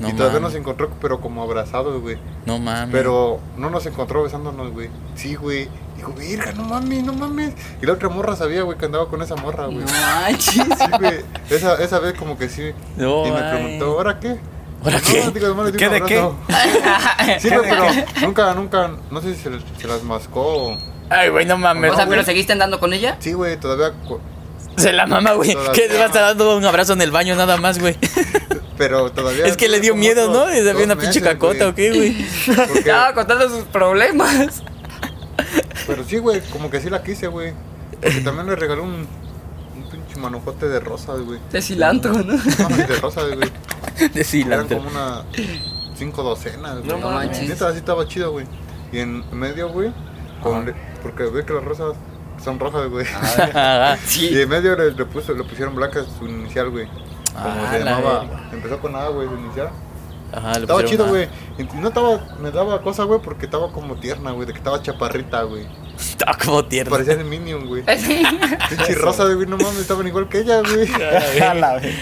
No y todavía mames. nos encontró, pero como abrazados, güey. No mames. Pero no nos encontró besándonos, güey. Sí, güey. Dijo, verga, no mames, no mames. Y la otra morra sabía, güey, que andaba con esa morra, güey. No manches. Sí, güey. Esa, esa vez como que sí. No, y me preguntó, ¿ahora qué? ¿Ahora No, qué? digo, ¿Qué de qué? Sí, güey, pero nunca, nunca, no sé si se, se las mascó o... Ay, güey, no mames. O sea, pero seguiste andando con ella. Sí, güey, todavía... Se la mama, güey. Que le va a estar dando un abrazo en el baño nada más, güey. Pero todavía... Es que le dio miedo, ¿no? ¿Es había una pinche meses, cacota güey. o qué, güey? Estaba contando sus problemas. Pero sí, güey, como que sí la quise, güey. Porque también le regaló un, un pinche manojote de rosas, güey. De cilantro, ¿no? No, de rosas, güey. De Eran cilantro. como una... Cinco docenas, güey. No manches. Neta, así estaba chido, güey. Y en medio, güey, con porque ve que las rosas son rojas, güey. Ajá. Y Sí. en medio le, le puso, le pusieron blancas su inicial, güey. Como Ah, se la llamaba. verga. Empezó con A, güey, su inicial. Ajá, le Estaba chido, güey. Y no estaba, me daba cosa, güey, porque estaba como tierna, güey, de que estaba chaparrita, güey. Estaba como tierno. Parecía de Minion, güey. Pinche rosa, güey, no mames, estaban igual que ella, güey. La vez.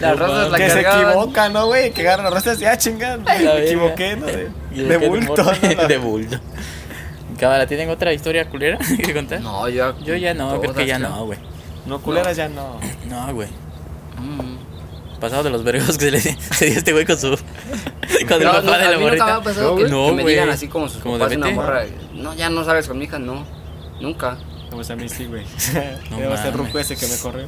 Las rosas la que se equivoca, ¿no, güey? Que agarra las rosas y ah, chingada. Me equivoqué, ¿no? De, Y de bulto. La- De bulto. Cámara, ¿tienen otra historia culera que contar? No, yo. Yo ya no, creo que ya creo. no, güey. No, culeras ya no. No, güey. Mm. Pasado de los vergos que se le se dio este güey con su. con el No, papá no, de la morrita. No, que, güey. No, que me digan así como sus Como de papás de una morra. No, ya no sabes con mi hija, no. Nunca. Pues a mí sí, güey. No Debo ser ruco ese que me corrió.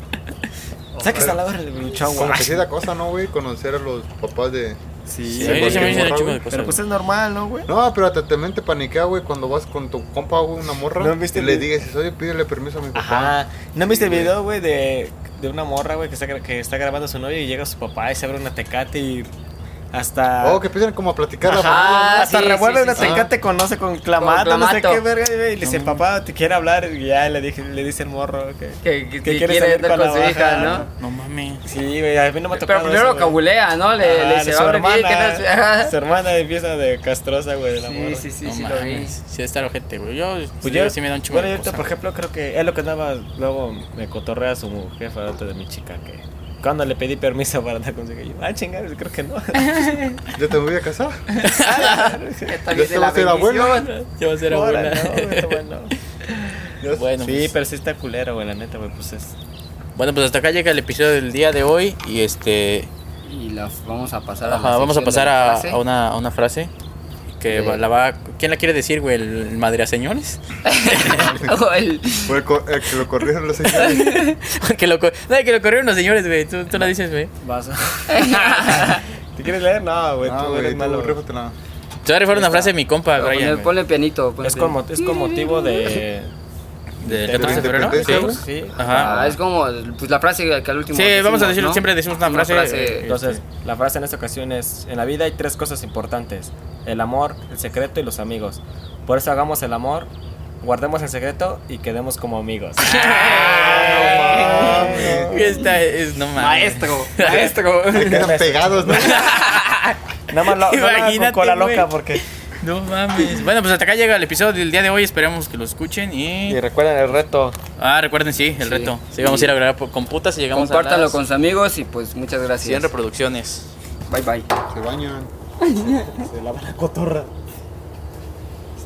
Sáquese a la hora del chavo. Como que sí da cosa, ¿no, güey? Conocer a los papás de... Sí, Sí, Sí, a mí porque se me dicen un morra, chingo de güey. cosas. Pero pues es normal, ¿no, güey? No, pero te, también te paniquea, güey, cuando vas con tu compa, güey, una morra. ¿No viste y le dices, oye, pídele permiso a mi papá. Ajá. ¿No viste el video, güey, de, de una morra, güey, que está, gra- que está grabando a su novio y llega su papá y se abre una tecate y hasta... Oh, que empiezan como a platicar la Ajá, Ah, hasta sí, revuelve sí, una sí, sí. tecate con, no sé, con clamato, Con no sé clamato. qué verga, y le dice, papá, te quiere hablar, y ya le, dije, le dice el morro que... Que, que, Que quiere quiere salir con con la su hija, baja. ¿no? No mames. Sí, güey, a mí no me ha tocado Pero primero eso, lo cabulea, ¿no? Le, Ah, le dice, su "Abre bien, que hermana, no sé". Ajá. su hermana empieza de castrosa, güey, de la Sí, morra. sí, sí, no sí, lo vi. Sí, está ojete, güey. Yo, Pues yo sí me da un chingo bueno, yo por ejemplo, creo que es lo que andaba, luego me cotorrea su jefa antes de mi chica, que ¿Cuándo le pedí permiso para andar con cigarrillo? Ah, chingada, creo que no. ¿Ya te voy a casar? Esta ¿Ya viene te va a ser bendición. Ya va a ser abuela. no, bueno. Sí, pues, pero sí está culero, güey, la neta, güey, pues es... bueno, pues hasta acá llega el episodio del día de hoy. Y este. Y la, vamos a pasar a Ajá, la vamos a pasar a una, a una frase. Que la va. ¿Quién la quiere decir, güey? ¿El, madre a señores? O el- Fue el, co- el que lo corrieron los señores. que lo, co- no, que lo corrieron los señores, güey. Tú, tú la dices, güey. Vas. ¿Te quieres leer? No, güey, Ah, tú güey, eres tú malo. rífatela. Te voy a rifar una frase de mi compa, ponle, Brian. ponle pianito. ponle Es con, pianito. mo- es con motivo de... ¿Del de 14 de febrero? Sí. Sí. Ajá. Ah, es como pues, la frase que al último. Sí, vamos a decimos, decirlo, ¿no? siempre decimos una frase, eh, Entonces, la frase en esta ocasión es, en la vida hay tres cosas importantes, el amor, el secreto y los amigos. Por eso hagamos el amor, guardemos el secreto y quedemos como amigos. Esta es, no mames. Maestro, maestro. Se quedan pegados, ¿no? Nada más lo, no con güey. loca porque... No mames. Bueno, pues hasta acá llega el episodio del día de hoy. Esperamos que lo escuchen y. Y recuerden el reto. Ah, recuerden, sí, el Sí. reto. Sí, vamos a ir a grabar por- con putas y llegamos Compártanlo a las con sus amigos y pues muchas 100 gracias. reproducciones. Bye bye. Se bañan. Se lava la cotorra.